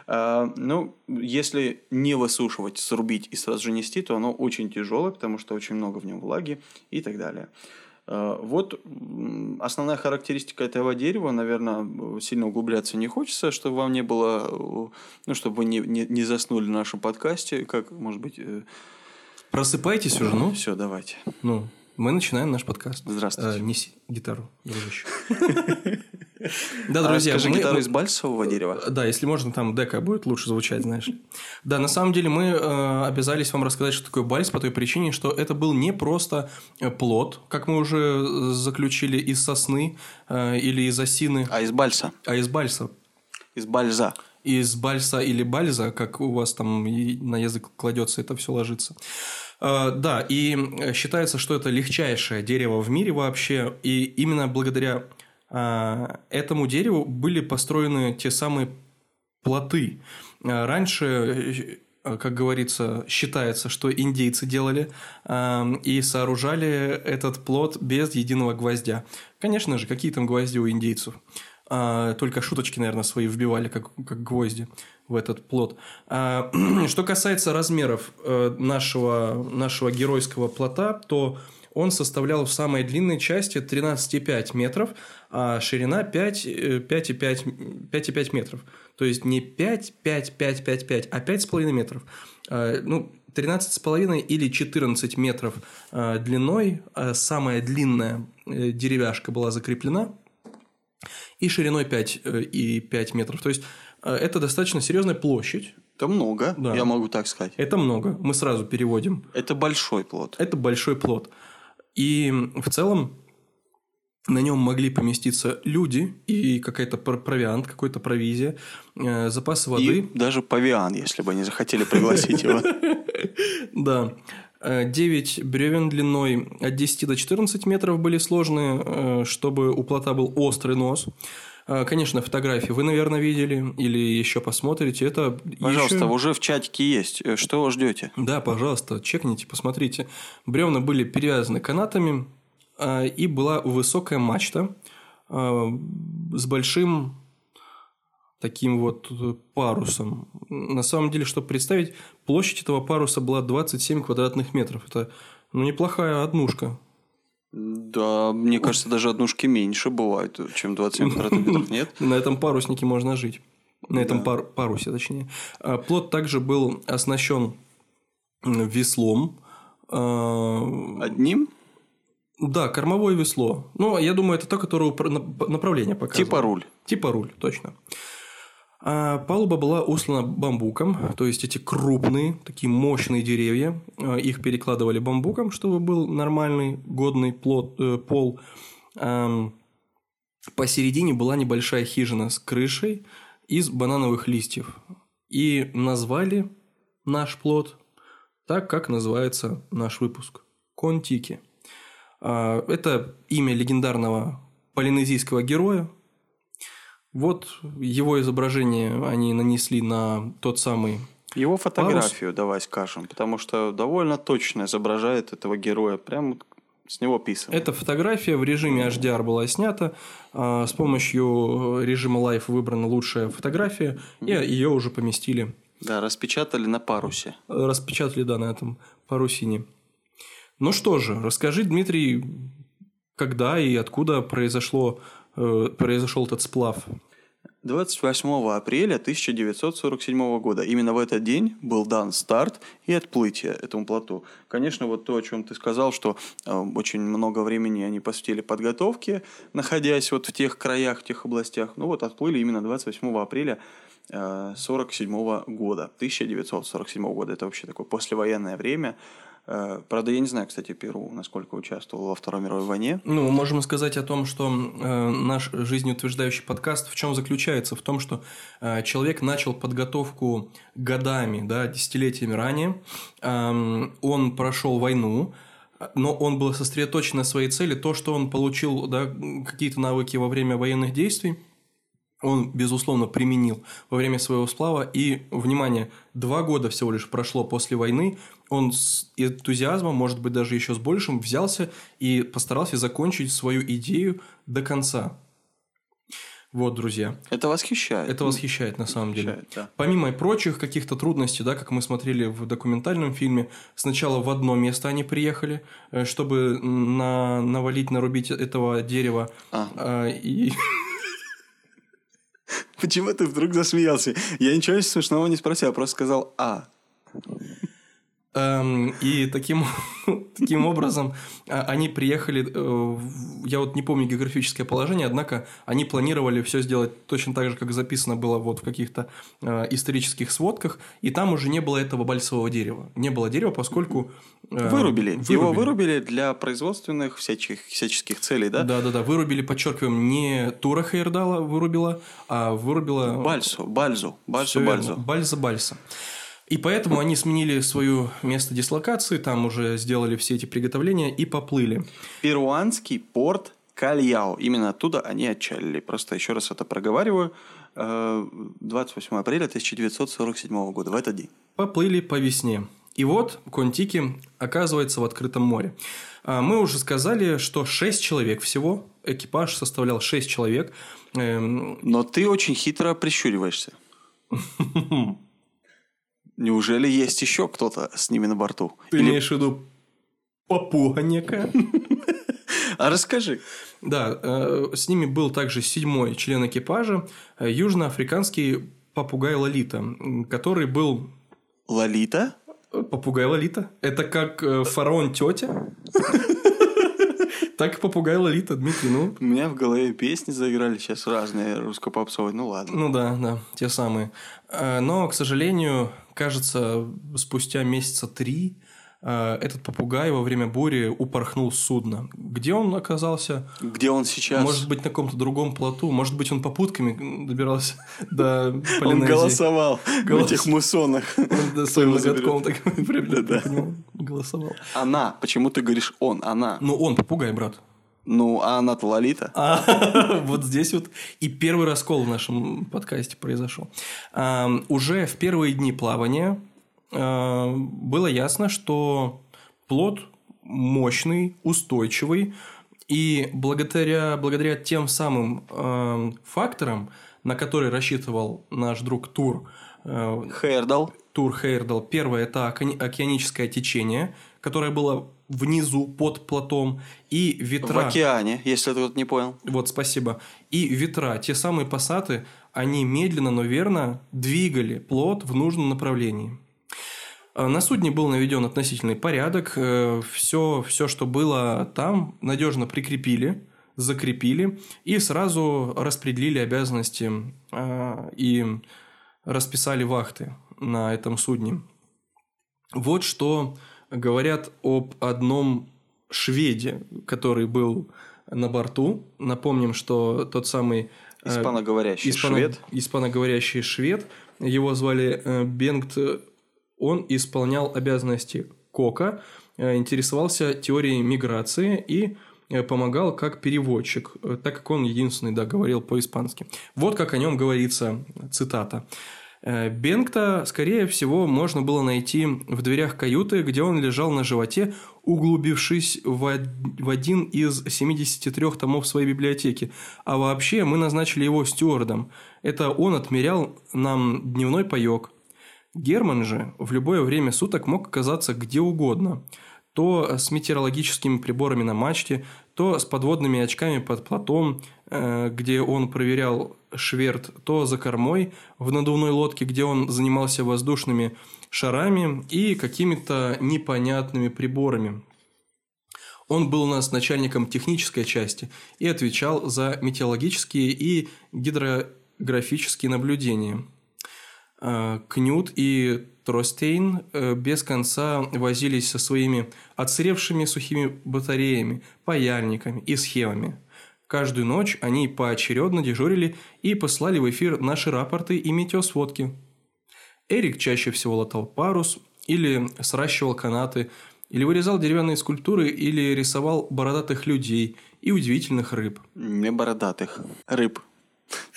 А, ну, если не высушивать, срубить и сразу же нести, то оно очень тяжелое, потому что очень много в нем влаги и так далее. А, Вот основная характеристика этого дерева, наверное, сильно углубляться не хочется, чтобы вам не было, э, ну, чтобы вы не, не, не заснули в нашем подкасте, как, может быть, Просыпайтесь уже, ну. все, давайте. Ну, мы начинаем наш подкаст. Здравствуйте. Э, неси гитару, дружище. Да, друзья. скажи, гитару из бальсового дерева? Да, если можно, там дека будет лучше звучать, знаешь. Да, на самом деле мы э, обязались вам рассказать, что такое бальс, по той причине, что это был не просто э, плод, как мы уже заключили, из сосны э, или из осины, А из бальса? а из бальса. Из бальза. Из бальса или бальза, как у вас там на язык кладется, это все ложится. Э, Да, и э, считается, что это легчайшее дерево в мире вообще, и именно благодаря э, этому дереву были построены те самые плоты. Э, Раньше, э, как говорится, считается, что индейцы делали э, и сооружали этот плод без единого гвоздя. Конечно же, какие там гвозди у индейцев? А, Только шуточки, наверное, свои вбивали, как, как гвозди в этот плод. А, Что касается размеров э, нашего, нашего геройского плота, то он составлял в самой длинной части 13,5 метров, а ширина 5, э, 5,5 5,5 метров. То есть не 5, 5, 5, 5, 5, а 5,5 метров. А, Ну, 13,5 или 14 метров а, длиной а самая длинная э, деревяшка была закреплена и шириной 5 э, и 5 метров. То есть э, это достаточно серьезная площадь. Это много, Да. я могу так сказать. Это много. Мы сразу переводим. Это большой плод. Это большой плод. И в целом на нем могли поместиться люди и какая-то пр- провиант, какой-то провизия, э, запасы воды. И даже павиан, если бы они захотели пригласить его. Да. 9 бревен длиной от 10 до 14 метров были сложные, э, чтобы у плота был острый нос. Э, Конечно, фотографии вы, наверное, видели или еще посмотрите. Это Пожалуйста, еще- уже в чатике есть. Э, Что ждете? Да, пожалуйста, чекните, посмотрите. Бревна были перевязаны канатами, э, и была высокая мачта э, с большим таким вот э, парусом. На самом деле, чтобы представить, площадь этого паруса была 27 квадратных метров. Это ну, неплохая однушка. Да, мне кажется, даже однушки меньше бывают, чем 27 квадратных метров, нет? На этом паруснике можно жить. На этом пар- парусе, точнее. А Плот также был оснащен веслом. э, Одним? Да, кормовое весло. Ну, я думаю, это то, которое направление показывает. Типа руль. Типа руль, точно. А палуба была услана бамбуком, то есть эти крупные, такие мощные деревья. а, Их перекладывали бамбуком, чтобы был нормальный, годный плот, э, пол. Ам, Посередине была небольшая хижина с крышей из банановых листьев. И назвали наш плод так, как называется наш выпуск – Контики. А, Это имя легендарного полинезийского героя. Вот его изображение они нанесли на тот самый... Его фотографию давай скажем, потому что довольно точно изображает этого героя. Прям с него писано. Эта фотография в режиме HDR была снята. а, С помощью режима Live выбрана лучшая фотография, и ее уже поместили Да, распечатали на парусе. распечатали, да, на этом парусине. Ну что же, расскажи, Дмитрий, когда и откуда произошло, э, произошел этот сплав? 28 апреля 1947 года. Именно в этот день был дан старт и отплытие этому плоту. Конечно, вот то, о чем ты сказал, что э, очень много времени они посвятили подготовке, находясь вот в тех краях, в тех областях. Ну вот отплыли именно 28 апреля 1947 года, 1947 года. Это вообще такое послевоенное время. Э, Правда, я не знаю, кстати, Перу, насколько участвовал во Второй мировой войне. Ну, можем сказать о том, что э, наш жизнеутверждающий подкаст в чем заключается? В том, что э, человек начал подготовку годами, да, десятилетиями ранее. Эм, он прошел войну, но он был сосредоточен на своей цели. То, что он получил да, какие-то навыки во время военных действий, он, безусловно, применил во время своего сплава. И, внимание, два года всего лишь прошло после войны. Он с энтузиазмом, может быть, даже еще с большим, взялся и постарался закончить свою идею до конца. Вот, друзья. Это восхищает. Это восхищает на самом деле. Восхищает, да. Помимо прочих каких-то трудностей, да, как мы смотрели в документальном фильме, сначала в одно место они приехали, э, чтобы на, навалить, нарубить этого дерева. А. А, и Почему ты вдруг засмеялся? Я ничего смешного не спросил, я просто сказал «а». Эм, И таким, таким образом а, они приехали, э, я вот не помню географическое положение, однако они планировали все сделать точно так же, как записано было вот в каких-то э, исторических сводках, и там уже не было этого бальсового дерева. Не было дерева, поскольку... э, Вырубили. Его вырубили для производственных всяких, всяческих целей, да? Да-да-да, вырубили, подчеркиваем, не Тура Хейрдала вырубила, а вырубила... Бальсу, Бальзу, Бальсу, верно. Бальзу. Бальза Бальса. И поэтому они сменили свое место дислокации, там уже сделали все эти приготовления и поплыли. Перуанский порт Кальяо. Именно оттуда они отчалили. Просто еще раз это проговариваю. Э, 28 апреля 1947 года, в этот день. Поплыли по весне. И вот Контики оказывается в открытом море. А, Мы уже сказали, что 6 человек всего, экипаж составлял 6 человек. Эм, Но ты очень хитро прищуриваешься. Неужели есть еще кто-то с ними на борту? Ты Или- имеешь в виду попуга некая? А расскажи. Да, э, с ними был также седьмой член экипажа, э, южноафриканский попугай Лолита, который был Лолита? Э, Попугай Лолита. Это как фараон тетя. Так и попугай Лолита, Дмитрий, ну. У меня в голове песни заиграли сейчас разные русско-попсовые. Ну ладно. Ну да, да, те самые. Но, к сожалению, кажется, спустя месяца три э, этот попугай во время бури упорхнул с судна. Где он оказался? Где он сейчас? Может быть, на каком-то другом плоту. Может быть, он попутками добирался до он Полинезии. голосовал в этих муссонах. Он да, своим ноготком так голосовал. Она. Почему ты говоришь он? Она. Ну, он попугай, брат. Ну, а она-то Лолита. А, вот здесь вот и первый раскол в нашем подкасте произошел. А, уже в первые дни плавания а, было ясно, что плод мощный, устойчивый, и благодаря, благодаря тем самым а, факторам, на которые рассчитывал наш друг Тур, а, Хейрдал. Тур Хейрдал. Первое – это океани- океаническое течение, которое было внизу, под плотом, и В ветра. океане, если ты вот не понял. Вот, спасибо. И ветра, те самые пассаты, они медленно, но верно двигали плод в нужном направлении. А На судне был наведен относительный порядок. Все, все, что было там, надежно прикрепили, закрепили и сразу распределили обязанности э, и расписали вахты на этом судне. Вот что говорят об одном шведе, который был на борту. Напомним, что тот самый э, Испаноговорящий испано- швед. испаноговорящий швед, его звали э, Бенгт, он исполнял обязанности Кока, э, интересовался теорией миграции и помогал как переводчик, так как он единственный, да, говорил по-испански. Вот как о нем говорится, цитата. Э, Бенгта, скорее всего, можно было найти в дверях каюты, где он лежал на животе, углубившись в в один из 73 томов своей библиотеки. А вообще мы назначили его стюардом. Это он отмерял нам дневной паёк. Герман же в любое время суток мог оказаться где угодно. То с метеорологическими приборами на мачте, то с подводными очками под платом, где он проверял шверт, то за кормой в надувной лодке, где он занимался воздушными шарами и какими-то непонятными приборами. Он был у нас начальником технической части и отвечал за метеорологические и гидрографические наблюдения. Э, Кнют и Тростейн э, без конца возились со своими отсыревшими сухими батареями, паяльниками и схемами. Каждую ночь они поочередно дежурили и послали в эфир наши рапорты и метеосводки. Эрик чаще всего латал парус или сращивал канаты, или вырезал деревянные скульптуры, или рисовал бородатых людей и удивительных рыб. Не бородатых. Рыб.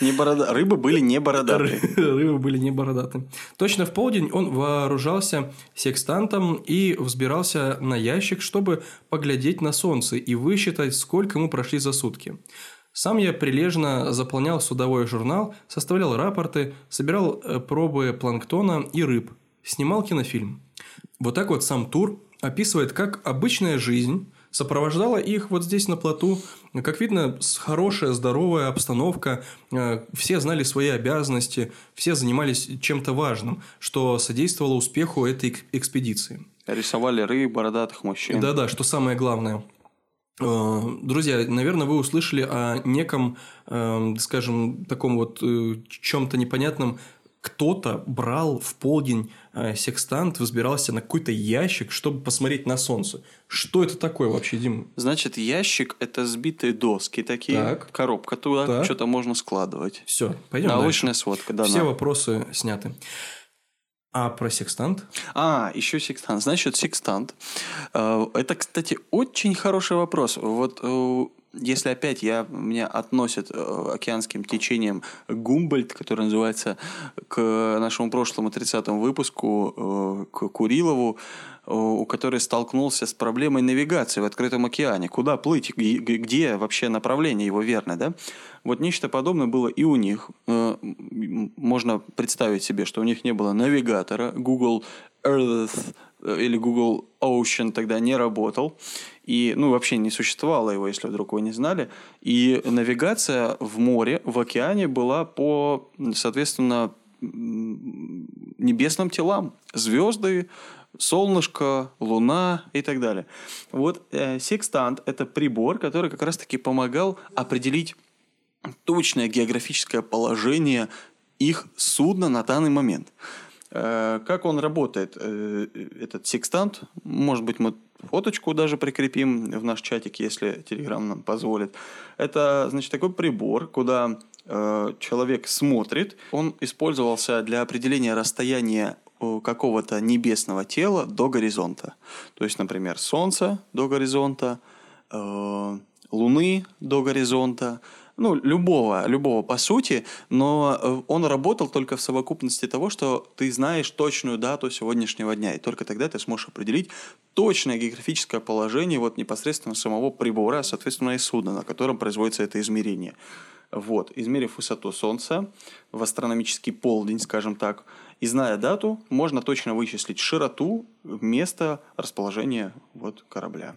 Не борода... Рыбы были не бородатые. Рыбы были не бородаты. Точно в полдень он вооружался секстантом и взбирался на ящик, чтобы поглядеть на солнце и высчитать, сколько мы прошли за сутки. Сам я прилежно заполнял судовой журнал, составлял рапорты, собирал э, пробы планктона и рыб, снимал кинофильм. Вот так вот сам тур описывает, как обычная жизнь сопровождала их вот здесь на плоту. Как видно, хорошая, здоровая обстановка, э, все знали свои обязанности, все занимались чем-то важным, что содействовало успеху этой эк- экспедиции. Рисовали рыб, бородатых мужчин. Да-да, что самое главное. Э, Друзья, наверное, вы услышали о неком, э, скажем, таком вот э, чем-то непонятном. Кто-то брал в полдень э, секстант, взбирался на какой-то ящик, чтобы посмотреть на солнце. Что это такое вообще, Дим? Значит, ящик – это сбитые доски такие, Так. коробка туда, Так. что-то можно складывать. Все, пойдем Научная сводка, да. Все на. вопросы сняты. А про секстант? А, еще секстант. Значит, секстант. Э, Это, кстати, очень хороший вопрос. Вот э, если опять я, меня относят э, океанским течением Гумбольд, который называется к нашему прошлому 30-му выпуску, э, к Курилову, э, у который столкнулся с проблемой навигации в открытом океане. Куда плыть, где вообще направление его верное, да? Вот нечто подобное было и у них. Э, Можно представить себе, что у них не было навигатора, Google Earth э, или Google Ocean тогда не работал. И, ну, вообще не существовало его, если вдруг вы не знали. И навигация в море, в океане была по, соответственно, небесным телам. Звезды, солнышко, луна и так далее. Вот э, секстант – это прибор, который как раз-таки помогал определить точное географическое положение их судна на данный момент. Э, Как он работает, э, этот секстант? Может быть, мы фоточку даже прикрепим в наш чатик, если Telegram нам позволит. Это, значит, такой прибор, куда э, человек смотрит. Он использовался для определения расстояния э, какого-то небесного тела до горизонта. То есть, например, Солнца до горизонта, э, Луны до горизонта, ну, любого, любого по сути, но э, он работал только в совокупности того, что ты знаешь точную дату сегодняшнего дня, и только тогда ты сможешь определить точное географическое положение вот непосредственно самого прибора, соответственно, и судна, на котором производится это измерение. Вот, измерив высоту Солнца в астрономический полдень, скажем так, и зная дату, можно точно вычислить широту, место расположения вот корабля.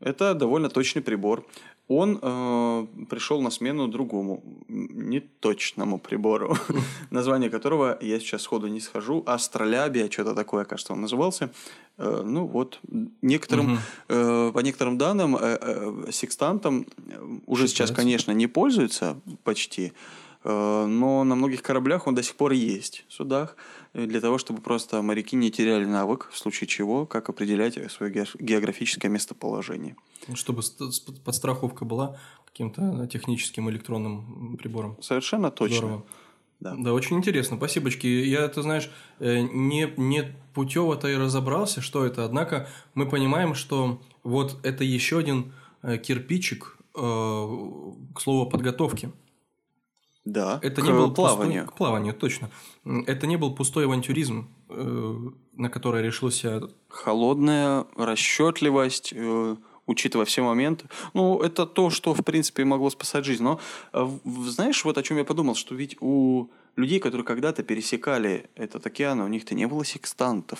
Это довольно точный прибор. Он э, пришел на смену другому, неточному прибору, название которого я сейчас сходу не схожу, астролябия, что-то такое, кажется, он назывался. Э, ну вот, некоторым, э, по некоторым данным, э, э, секстантом э, уже сейчас, конечно, не пользуются почти, э, но на многих кораблях он до сих пор есть в судах, э, для того, чтобы просто моряки не теряли навык, в случае чего, как определять свое ге- географическое местоположение. Чтобы ст- с- подстраховка была каким-то техническим электронным прибором. Совершенно точно. Здорово. Да. Да, очень интересно. Спасибочки. Я, ты знаешь, э, не, не путево-то и разобрался, что это. Однако мы понимаем, что вот это еще один э, кирпичик э, к слову о подготовке. Да, Это к не был плаванию. Пустой, к плаванию, точно. Это не был пустой авантюризм, э, на который решился Холодная расчетливость, э, учитывая все моменты. Ну, это то, что, в принципе, могло спасать жизнь. Но, э, знаешь, вот о чем я подумал, что ведь у людей, которые когда-то пересекали этот океан, у них-то не было секстантов.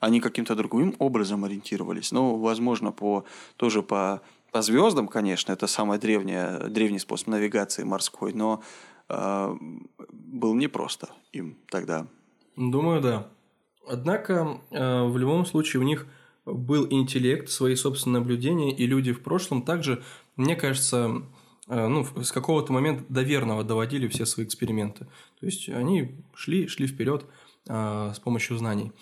Они каким-то другим образом ориентировались. Ну, возможно, по, тоже по, по звездам, конечно, это самый древний, древний способ навигации морской, но э, было непросто им тогда. Думаю, да. Однако, э, в любом случае, у них был интеллект, свои собственные наблюдения, и люди в прошлом также, мне кажется, э, ну, с какого-то момента до доводили все свои эксперименты. То есть они шли, шли вперед э, с помощью знаний.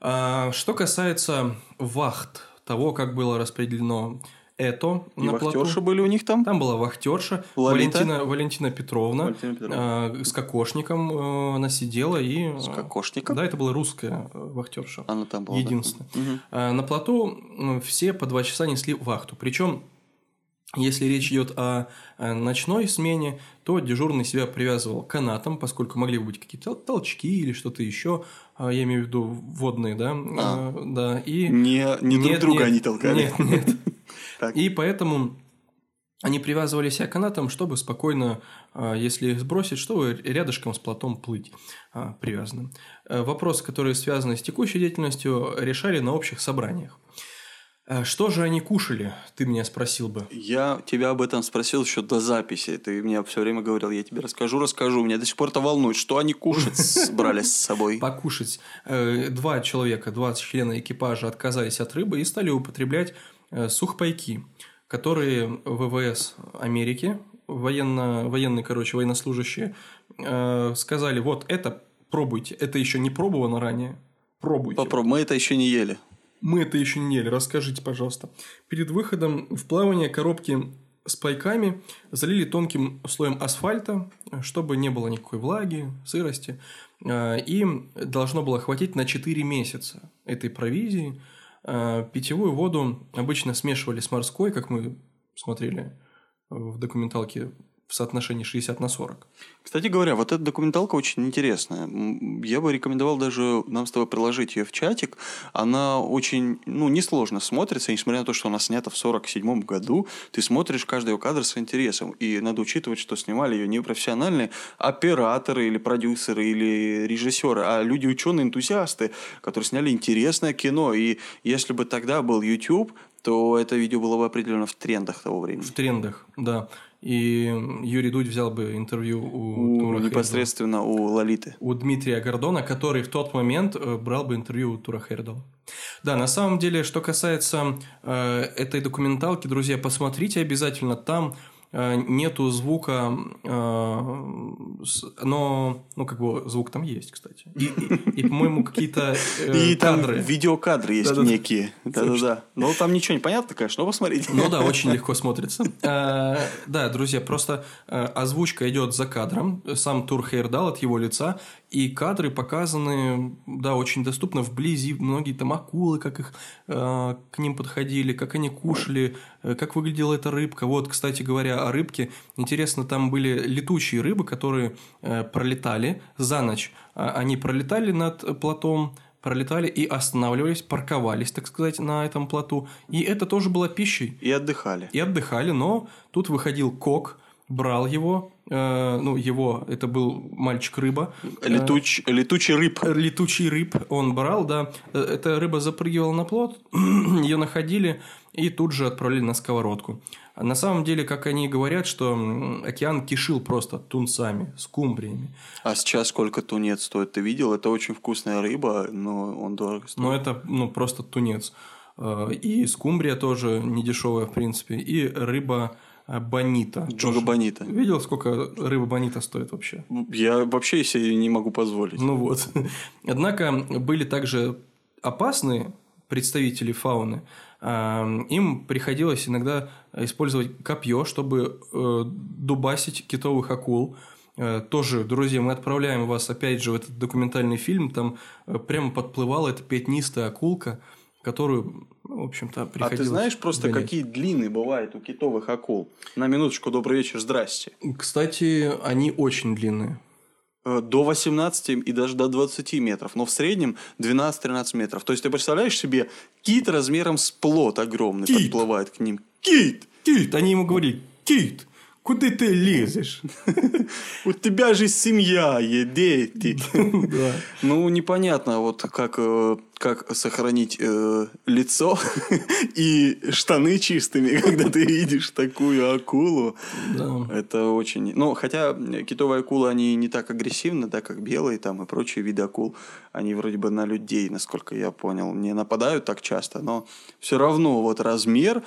А Что касается вахт, того, как было распределено это И на плоту. вахтерши были у них там? Там была вахтерша Лолита? Валентина, Валентина Петровна, Валентина Петровна. э, с кокошником э, она сидела и... э, С кокошником? Да, это была русская э, вахтерша. Она там была. да? Единственная. Мгм. А На плоту все по два часа несли вахту. Причем, если речь идет о э, ночной смене, то дежурный себя привязывал канатом, поскольку могли быть какие-то тол- толчки или что-то еще, а, я имею в виду водные, да, А. э, да, и Не, не друг нет, друга нет, они толкали. Нет, нет. Так. И поэтому они привязывали себя канатом, чтобы спокойно, а, если сбросить, чтобы рядышком с плотом плыть а, привязанным. Э, Вопросы, которые связаны с текущей деятельностью, решали на общих собраниях. А Что же они кушали, ты меня спросил бы. Я тебя об этом спросил еще до записи. Ты мне все время говорил, я тебе расскажу, расскажу. Меня до сих пор это волнует. Что они кушать брали с собой? Покушать. Э, Два человека, два члена экипажа отказались от рыбы и стали употреблять э, сухпайки, которые ВВС Америки, военно, военные, короче, военнослужащие, э, сказали, вот это пробуйте, это еще не пробовано ранее, пробуйте. Попробуй. Мы это еще не ели. Мы это еще не ели, расскажите, пожалуйста. Перед выходом в плавание коробки с пайками залили тонким слоем асфальта, чтобы не было никакой влаги, сырости. Э, Им должно было хватить на 4 месяца этой провизии. Э, Питьевую воду обычно смешивали с морской, как мы смотрели в документалке в соотношении 60 на 40. Кстати говоря, вот эта документалка очень интересная. Я бы рекомендовал даже нам с тобой приложить ее в чатик. Она очень, ну, несложно смотрится, несмотря на то, что она снята в 47 году. Ты смотришь каждый ее кадр с интересом. И надо учитывать, что снимали ее не профессиональные операторы или продюсеры или режиссеры, а люди ученые-энтузиасты, которые сняли интересное кино. И если бы тогда был YouTube, то это видео было бы определенно в трендах того времени. В трендах, да. И Юрий Дудь взял бы интервью у, У, Тура непосредственно у Лолиты. у Дмитрия Гордона, который в тот момент э, брал бы интервью у Тура Хейрдала. Да, на самом деле, что касается э, этой документалки, друзья, посмотрите обязательно. Там нету звука, э, но, ну, как бы, звук там есть, кстати. И, и- и, по-моему, какие-то э, И там кадры. видеокадры есть Да-да-да. некие. Да-да-да. Но там ничего не понятно, конечно, но посмотрите. Ну да, очень легко смотрится. Э, Да, друзья, просто э, озвучка идет за кадром, сам Тур Хейрдал от его лица, и кадры показаны, да, очень доступно вблизи, многие там акулы, как их э, к ним подходили, как они кушали, э, как выглядела эта рыбка. Вот, кстати говоря, о рыбке, интересно, там были летучие рыбы, которые э, пролетали за ночь. А, Они пролетали над платом, пролетали и останавливались, парковались, так сказать, на этом плоту. И это тоже было пищей. И отдыхали. И отдыхали, но тут выходил кок, брал его, э, ну, его, это был мальчик-рыба. Летуч, летучий рыб. Э, Летучий рыб он брал, да. Э, Эта рыба запрыгивала на плот, ее находили и тут же отправляли на сковородку. На самом деле, как они говорят, что океан кишил просто тунцами, скумбриями. А сейчас сколько тунец стоит? Ты видел? Это очень вкусная рыба, но он дорого стоит. Но это ну, просто тунец. Э, И скумбрия тоже не дешевая, в принципе. И рыба э, бонита. Джога тоже. бонита. Видел, сколько рыба бонита стоит вообще? Я вообще себе не могу позволить. Ну вот. Однако были также опасные представители фауны. А, Им приходилось иногда использовать копье, чтобы э, дубасить китовых акул. Э, Тоже, друзья, мы отправляем вас опять же в этот документальный фильм. Там э, прямо подплывала эта пятнистая акулка, которую, ну, в общем-то, А приходилось ты знаешь просто, гонять. какие длины бывают у китовых акул? На минуточку, добрый вечер, здрасте. Кстати, они очень длинные. Э, До 18 и даже до 20 метров, но в среднем 12-13 метров. То есть ты представляешь себе, кит размером с плот огромный Кит. подплывает к ним. Кит! Кит! Они ему говорили, Кит, куда ты лезешь? У тебя же семья, и дети. Ну, непонятно, вот как, э, как сохранить э, лицо и штаны чистыми, когда ты видишь такую акулу. Да. Это очень... Ну, хотя китовые акулы, они не так агрессивны, да, как белые там и прочие виды акул. Они вроде бы на людей, насколько я понял, не нападают так часто, но все равно вот размер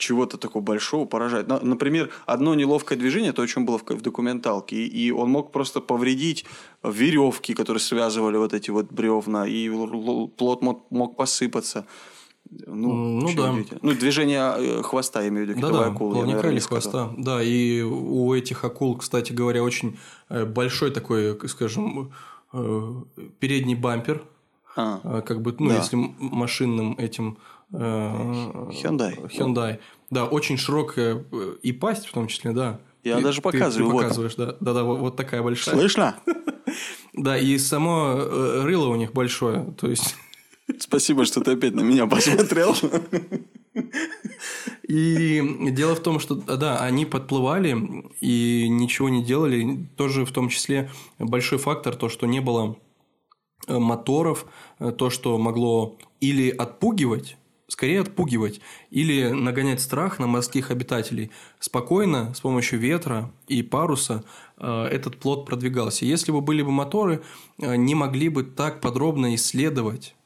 чего-то такого большого поражает. На- Например, одно неловкое движение, то, о чем было в, в документалке, и, и он мог просто повредить веревки, которые связывали вот эти вот бревна, и плот мог, мог посыпаться. Ну, Ну да. Ну, движение э, хвоста, я имею в виду, китовой Да-да, акулы. я, плавника наверное, или не сказал. хвоста. Да, и у этих акул, кстати говоря, очень э, большой такой, э, скажем, передний бампер, А, э, как бы, ну, Да. если машинным этим... э, Hyundai. Hyundai. Да, очень широкая э, и пасть в том числе, да. Я Ты- даже показываю, Ты, вот. показываешь, да. Да-да, вот, вот такая большая. Слышно? Да, и само э, рыло у них большое, то есть... Спасибо, что ты опять на меня посмотрел. И дело в том, что да, они подплывали и ничего не делали. Тоже в том числе большой фактор то, что не было моторов, то, что могло или отпугивать, скорее отпугивать, или нагонять страх на морских обитателей. Спокойно, с помощью ветра и паруса э, этот плод продвигался. Если бы были бы моторы, э, не могли бы так подробно исследовать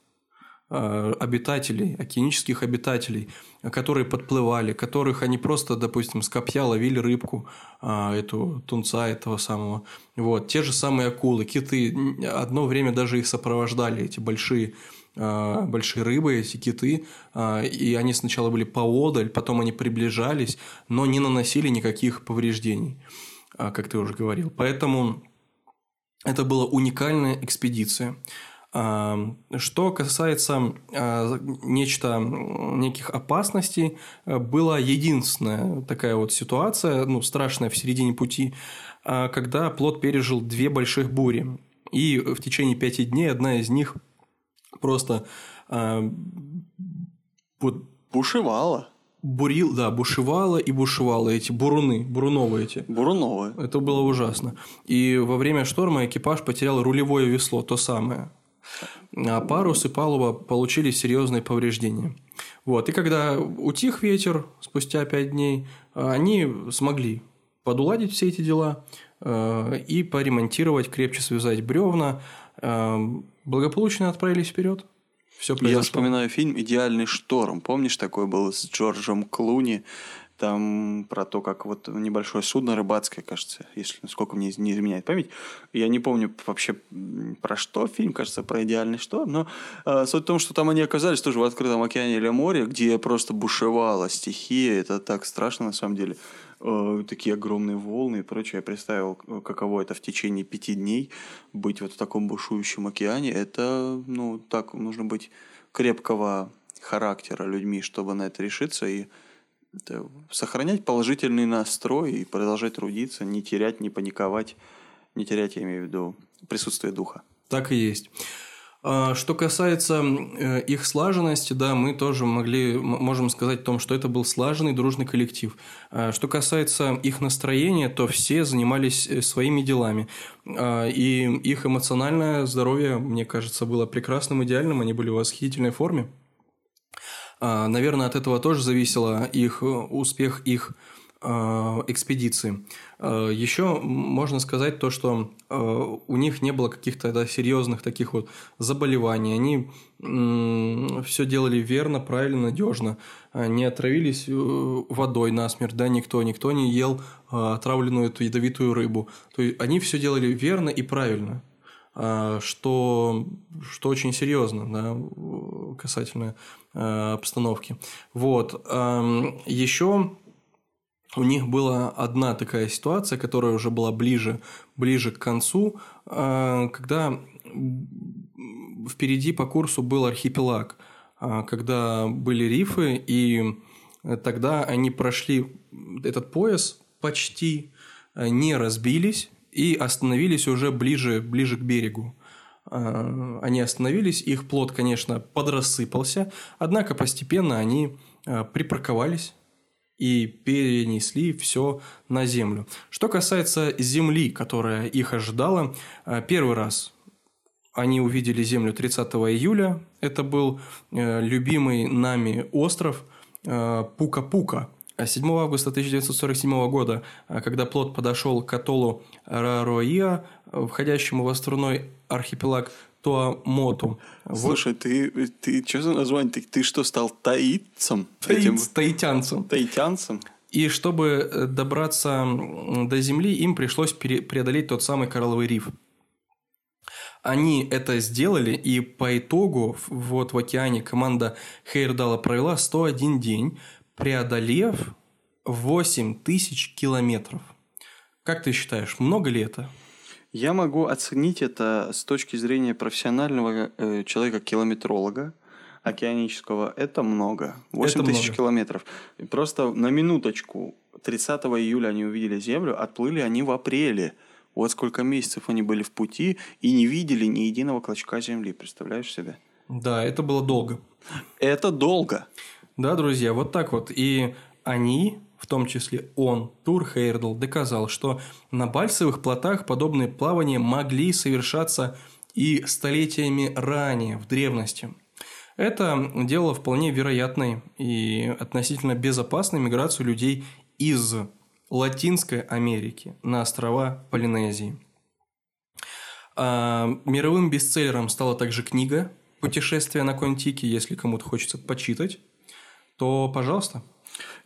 э, обитателей, океанических обитателей, которые подплывали, которых они просто, допустим, с копья ловили рыбку, эту тунца этого самого. Вот. Те же самые акулы, киты. Одно время даже их сопровождали, эти большие большие рыбы, эти киты, а, и они сначала были поодаль, потом они приближались, но не наносили никаких повреждений, а, как ты уже говорил. Поэтому это была уникальная экспедиция. А, Что касается а, нечто, неких опасностей, была единственная такая вот ситуация, ну, страшная в середине пути, а, когда плод пережил две больших бури. И в течение пяти дней одна из них просто а, вот Бушевала. бурил, да, бушевала и бушевала эти буруны, буруновые эти. Буруновая. Это было ужасно. И во время шторма экипаж потерял рулевое весло, то самое. А парус и палуба получили серьезные повреждения. Вот. И когда утих ветер спустя пять дней, они смогли подуладить все эти дела э, и поремонтировать, крепче связать бревна. Благополучно отправились вперед. Все Я произошло. вспоминаю фильм «Идеальный шторм». Помнишь, такой был с Джорджем Клуни? Там про то, как вот небольшое судно рыбацкое, кажется, если насколько мне не изменяет память. Я не помню вообще про что фильм, кажется, про идеальный шторм. Но э, суть в том, что там они оказались тоже в открытом океане или море, где просто бушевала стихия. Это так страшно на самом деле. Э, такие огромные волны и прочее. Я представил, э, каково это в течение пяти дней быть вот в таком бушующем океане. Это, ну, так нужно быть крепкого характера людьми, чтобы на это решиться и это сохранять положительный настрой и продолжать трудиться, не терять, не паниковать, не терять, я имею в виду, присутствие духа. Так и есть. А, Что касается э, их слаженности, да, мы тоже могли, можем сказать о том, что это был слаженный, дружный коллектив. А, Что касается их настроения, то все занимались э, своими делами. А, И их эмоциональное здоровье, мне кажется, было прекрасным, идеальным, они были в восхитительной форме. Наверное, от этого тоже зависело их успех их экспедиции. А, Еще можно сказать то, что у них не было каких-то да, серьезных таких вот заболеваний. Они все делали верно, правильно, надежно. Не отравились э, водой насмерть, да, никто, никто не ел отравленную эту ядовитую рыбу. То есть они все делали верно и правильно. Что, что очень серьезно да, касательно обстановки. Вот. Еще у них была одна такая ситуация, которая уже была ближе, ближе к концу, а, когда впереди по курсу был архипелаг, а, когда были рифы, и тогда они прошли этот пояс почти, не разбились и остановились уже ближе, ближе к берегу. Они остановились, их плод, конечно, подрассыпался, однако постепенно они припарковались и перенесли все на землю. Что касается земли, которая их ожидала, э, первый раз они увидели землю 30 июля. Это был э, любимый нами остров э, Пука-Пука. 7 августа 1947 года, когда плод подошел к атоллу Рароия, входящему в островной архипелаг Туамоту. Слушай, вот. ты, ты что за название? Ты, ты что, стал таитцем? Таит, этим... Таитянцем. Таитянцем? И чтобы э, добраться до Земли, им пришлось преодолеть тот самый коралловый риф. Они это сделали, и по итогу вот в океане команда Хейрдала провела 101 день, преодолев 8 тысяч километров. Как ты считаешь, много ли это? Я могу оценить это с точки зрения профессионального э, человека-километролога океанического. Это много. 8 тысяч километров. Просто на минуточку. 30 июля они увидели Землю, отплыли они в апреле. Вот сколько месяцев они были в пути и не видели ни единого клочка Земли. Представляешь себе? Да, это было долго. Это долго. Да, друзья, вот так вот. И они в том числе он, Тур Хейрдл, доказал, что на бальсовых плотах подобные плавания могли совершаться и столетиями ранее, в древности. Это делало вполне вероятной и относительно безопасной миграцию людей из Латинской Америки на острова Полинезии. А мировым бестселлером стала также книга «Путешествие на Контике». Если кому-то хочется почитать, то пожалуйста –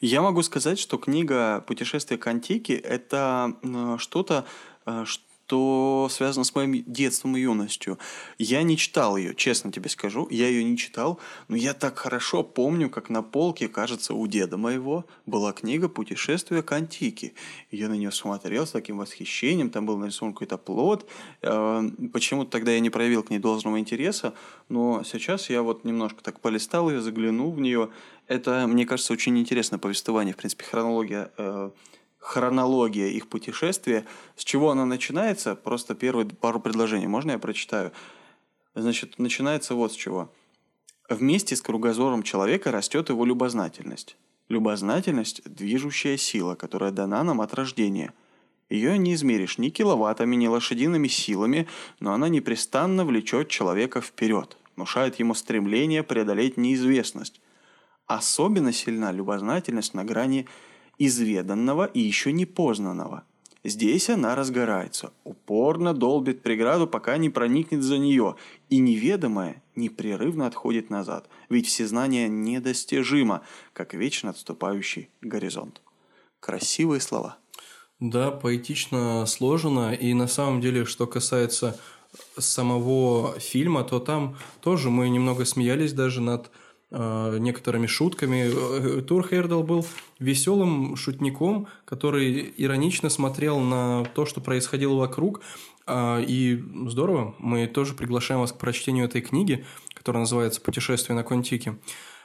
я могу сказать, что книга «Путешествие к антике» – это э, что-то, э, что связано с моим детством и юностью. Я не читал ее, честно тебе скажу, я ее не читал, но я так хорошо помню, как на полке, кажется, у деда моего была книга «Путешествие к антике». Я на нее смотрел с таким восхищением, там был нарисован какой-то плод. Э, почему-то тогда я не проявил к ней должного интереса, но сейчас я вот немножко так полистал ее, заглянул в нее. Это, мне кажется, очень интересное повествование, в принципе, хронология э, хронология их путешествия. С чего она начинается? Просто первые пару предложений. Можно я прочитаю? Значит, начинается вот с чего. Вместе с кругозором человека растет его любознательность. Любознательность – движущая сила, которая дана нам от рождения. Ее не измеришь ни киловаттами, ни лошадиными силами, но она непрестанно влечет человека вперед, внушает ему стремление преодолеть неизвестность. Особенно сильна любознательность на грани изведанного и еще не познанного. Здесь она разгорается, упорно долбит преграду, пока не проникнет за нее, и неведомое непрерывно отходит назад, ведь всезнание недостижимо, как вечно отступающий горизонт. Красивые слова. Да, поэтично сложено, и на самом деле, что касается самого фильма, то там тоже мы немного смеялись даже над некоторыми шутками. Э, Тур Хердл был веселым шутником, который иронично смотрел на то, что происходило вокруг. А, и здорово, мы тоже приглашаем вас к прочтению этой книги, которая называется «Путешествие на Контике».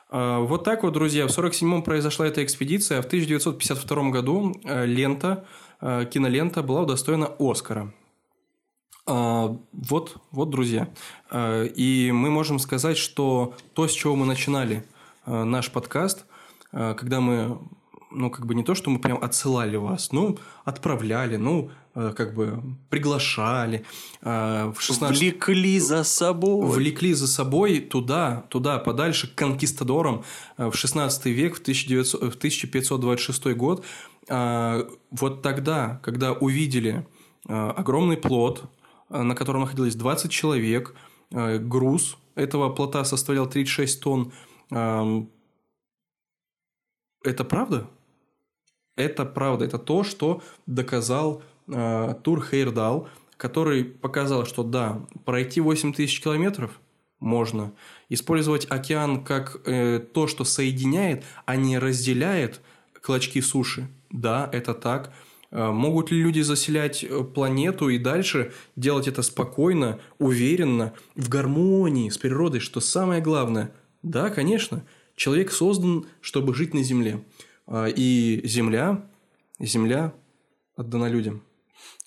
А, вот так вот, друзья, в 1947-м произошла эта экспедиция, а в 1952 году э, лента, кинолента была удостоена Оскара. А, вот, вот, друзья. А, и мы можем сказать, что то, с чего мы начинали а, наш подкаст, когда мы ну, как бы не то, что мы прям отсылали вас, ну, отправляли, ну, как бы приглашали. В 16... Влекли за собой. Влекли за собой туда, туда, подальше, к конкистадорам в 16 век, в, 1900, в 1526 год. Вот тогда, когда увидели огромный плод, на котором находилось 20 человек, груз этого плота составлял 36 тонн, это правда? Это правда, это то, что доказал э, Тур Хейрдал, который показал, что да, пройти 8 тысяч километров можно. Использовать океан как э, то, что соединяет, а не разделяет клочки суши. Да, это так. Э, могут ли люди заселять э, планету и дальше делать это спокойно, уверенно, в гармонии с природой, что самое главное? Да, конечно. Человек создан, чтобы жить на Земле. А, и земля, земля отдана людям.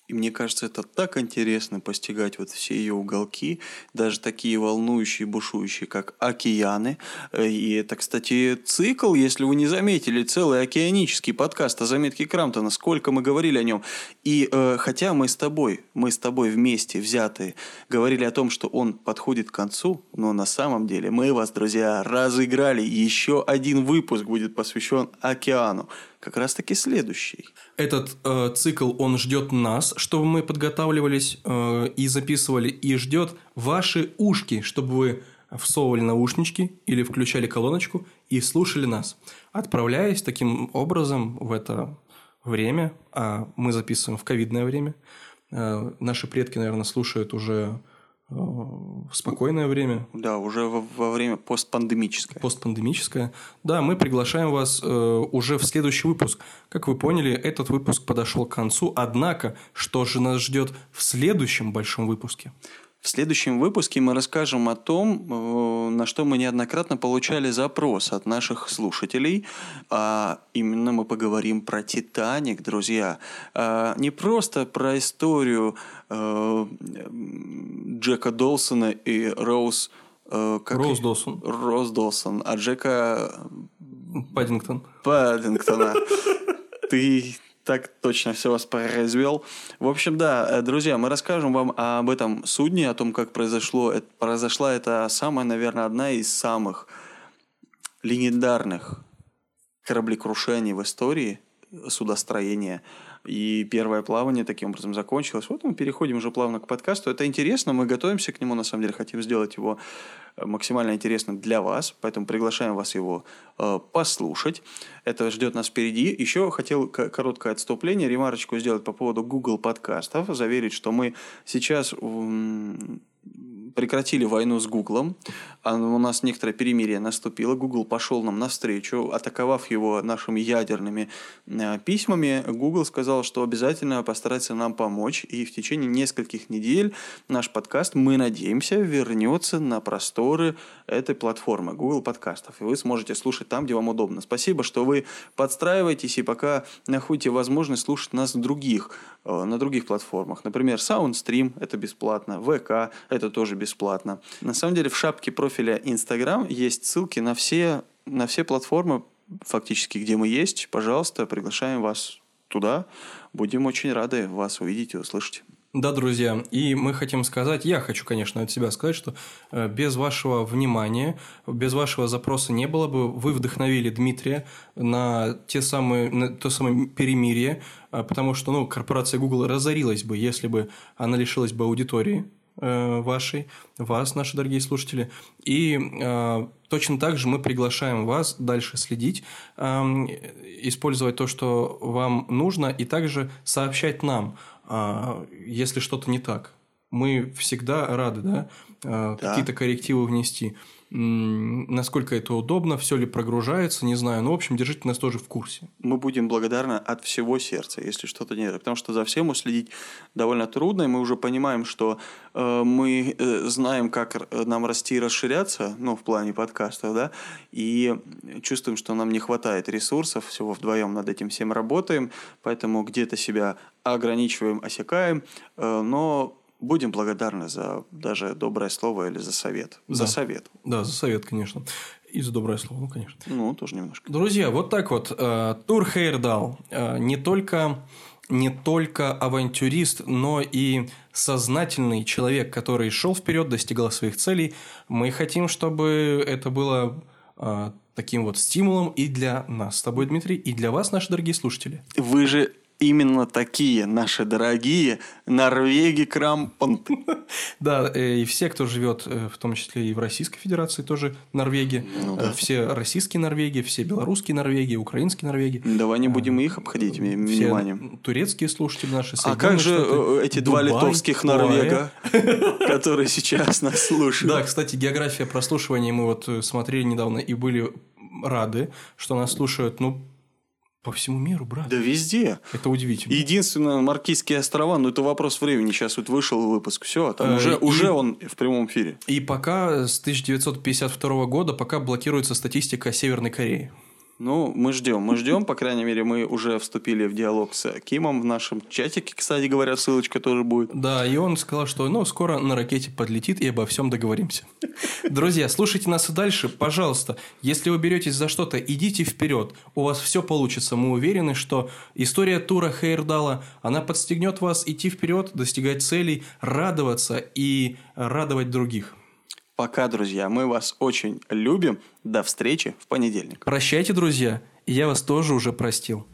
И мне кажется, это так интересно постигать вот все ее уголки, даже такие волнующие, бушующие, как океаны. Э, и это, кстати, цикл, если вы не заметили, целый океанический подкаст о заметке Крамтона, сколько мы говорили о нем. И э, хотя мы с тобой, мы с тобой вместе взятые, говорили о том, что он подходит к концу, но на самом деле мы вас, друзья, разыграли. Еще один выпуск будет посвящен океану как раз-таки следующий. Этот э, цикл, он ждет нас, чтобы мы подготавливались э, и записывали, и ждет ваши ушки, чтобы вы всовывали наушнички или включали колоночку и слушали нас. Отправляясь таким образом в это время, а мы записываем в ковидное время, э, наши предки, наверное, слушают уже в спокойное время. Да, уже во, во время постпандемическое. Постпандемическое. Да, мы приглашаем вас э, уже в следующий выпуск. Как вы поняли, этот выпуск подошел к концу. Однако, что же нас ждет в следующем большом выпуске? В следующем выпуске мы расскажем о том, э, на что мы неоднократно получали запрос от наших слушателей. А именно мы поговорим про «Титаник», друзья. А не просто про историю э, Джека Долсона и Роуз... Э, как Роуз Долсон. Роуз Долсон. А Джека... Паддингтон. Паддингтона. Ты так точно все вас произвел. В общем, да, э, друзья, мы расскажем вам об этом судне, о том, как произошло, это, произошла это самая, наверное, одна из самых легендарных кораблекрушений в истории судостроения – и первое плавание таким образом закончилось. Вот мы переходим уже плавно к подкасту. Это интересно, мы готовимся к нему, на самом деле, хотим сделать его э, максимально интересным для вас, поэтому приглашаем вас его э, послушать. Это ждет нас впереди. Еще хотел короткое отступление, ремарочку сделать по поводу Google подкастов, заверить, что мы сейчас прекратили войну с Гуглом. У нас некоторое перемирие наступило. Google пошел нам навстречу, атаковав его нашими ядерными э, письмами. Google сказал, что обязательно постарается нам помочь. И в течение нескольких недель наш подкаст, мы надеемся, вернется на просторы этой платформы Google подкастов. И вы сможете слушать там, где вам удобно. Спасибо, что вы подстраиваетесь и пока находите возможность слушать нас других, э, на других платформах. Например, SoundStream – это бесплатно, ВК – это тоже бесплатно. На самом деле в шапке профиля Instagram есть ссылки на все, на все платформы, фактически, где мы есть. Пожалуйста, приглашаем вас туда. Будем очень рады вас увидеть и услышать. Да, друзья, и мы хотим сказать, я хочу, конечно, от себя сказать, что э, без вашего внимания, без вашего запроса не было бы, вы вдохновили Дмитрия на те самые, на то самое перемирие, э, потому что, ну, корпорация Google разорилась бы, если бы она лишилась бы аудитории, Э, вашей, вас, наши дорогие слушатели. И э, точно так же мы приглашаем вас дальше следить, э, использовать то, что вам нужно, и также сообщать нам, э, если что-то не так. Мы всегда рады, да, э, да. какие-то коррективы внести насколько это удобно, все ли прогружается, не знаю. Но, в общем, держите нас тоже в курсе. Мы будем благодарны от всего сердца, если что-то не Потому что за всем уследить довольно трудно, и мы уже понимаем, что э, мы э, знаем, как нам расти и расширяться, ну, в плане подкастов, да, и чувствуем, что нам не хватает ресурсов, всего вдвоем над этим всем работаем, поэтому где-то себя ограничиваем, осекаем, э, но будем благодарны за даже доброе слово или за совет. Да. За совет. Да, за совет, конечно. И за доброе слово, ну, конечно. Ну, тоже немножко. Друзья, вот так вот. э, Тур Хейрдал э, не только, не только авантюрист, но и сознательный человек, который шел вперед, достигал своих целей. Мы хотим, чтобы это было э, таким вот стимулом и для нас с тобой, Дмитрий, и для вас, наши дорогие слушатели. Вы же именно такие, наши дорогие Норвеги Крампонт. Да, э, и все, кто живет, э, в том числе и в Российской Федерации, тоже Норвеги. Ну Э, Все российские Норвеги, все белорусские Норвеги, украинские Норвеги. Давай не будем их обходить вниманием. турецкие слушатели наши. А как же эти два литовских. Норвега, которые сейчас нас слушают? Да, кстати, география прослушивания мы вот смотрели недавно и были рады, что нас слушают, ну, по всему миру, брат. Да везде. Это удивительно. Единственное, Маркизские острова, ну это вопрос времени. Сейчас вот вышел выпуск, все, там Э, уже, и- уже он в прямом эфире. И пока с 1952 года пока блокируется статистика Северной Кореи. Ну, мы ждем, мы ждем, по крайней мере, мы уже вступили в диалог с Кимом в нашем чатике, кстати говоря, ссылочка тоже будет. Да, и он сказал, что ну, скоро на ракете подлетит и обо всем договоримся. Друзья, слушайте нас и дальше. Пожалуйста, если вы беретесь за что-то, идите вперед. У вас все получится. Мы уверены, что история тура Хейрдала, она подстегнет вас идти вперед, достигать целей, радоваться и радовать других. Пока, друзья, мы вас очень любим. До встречи в понедельник. Прощайте, друзья. Я вас тоже уже простил.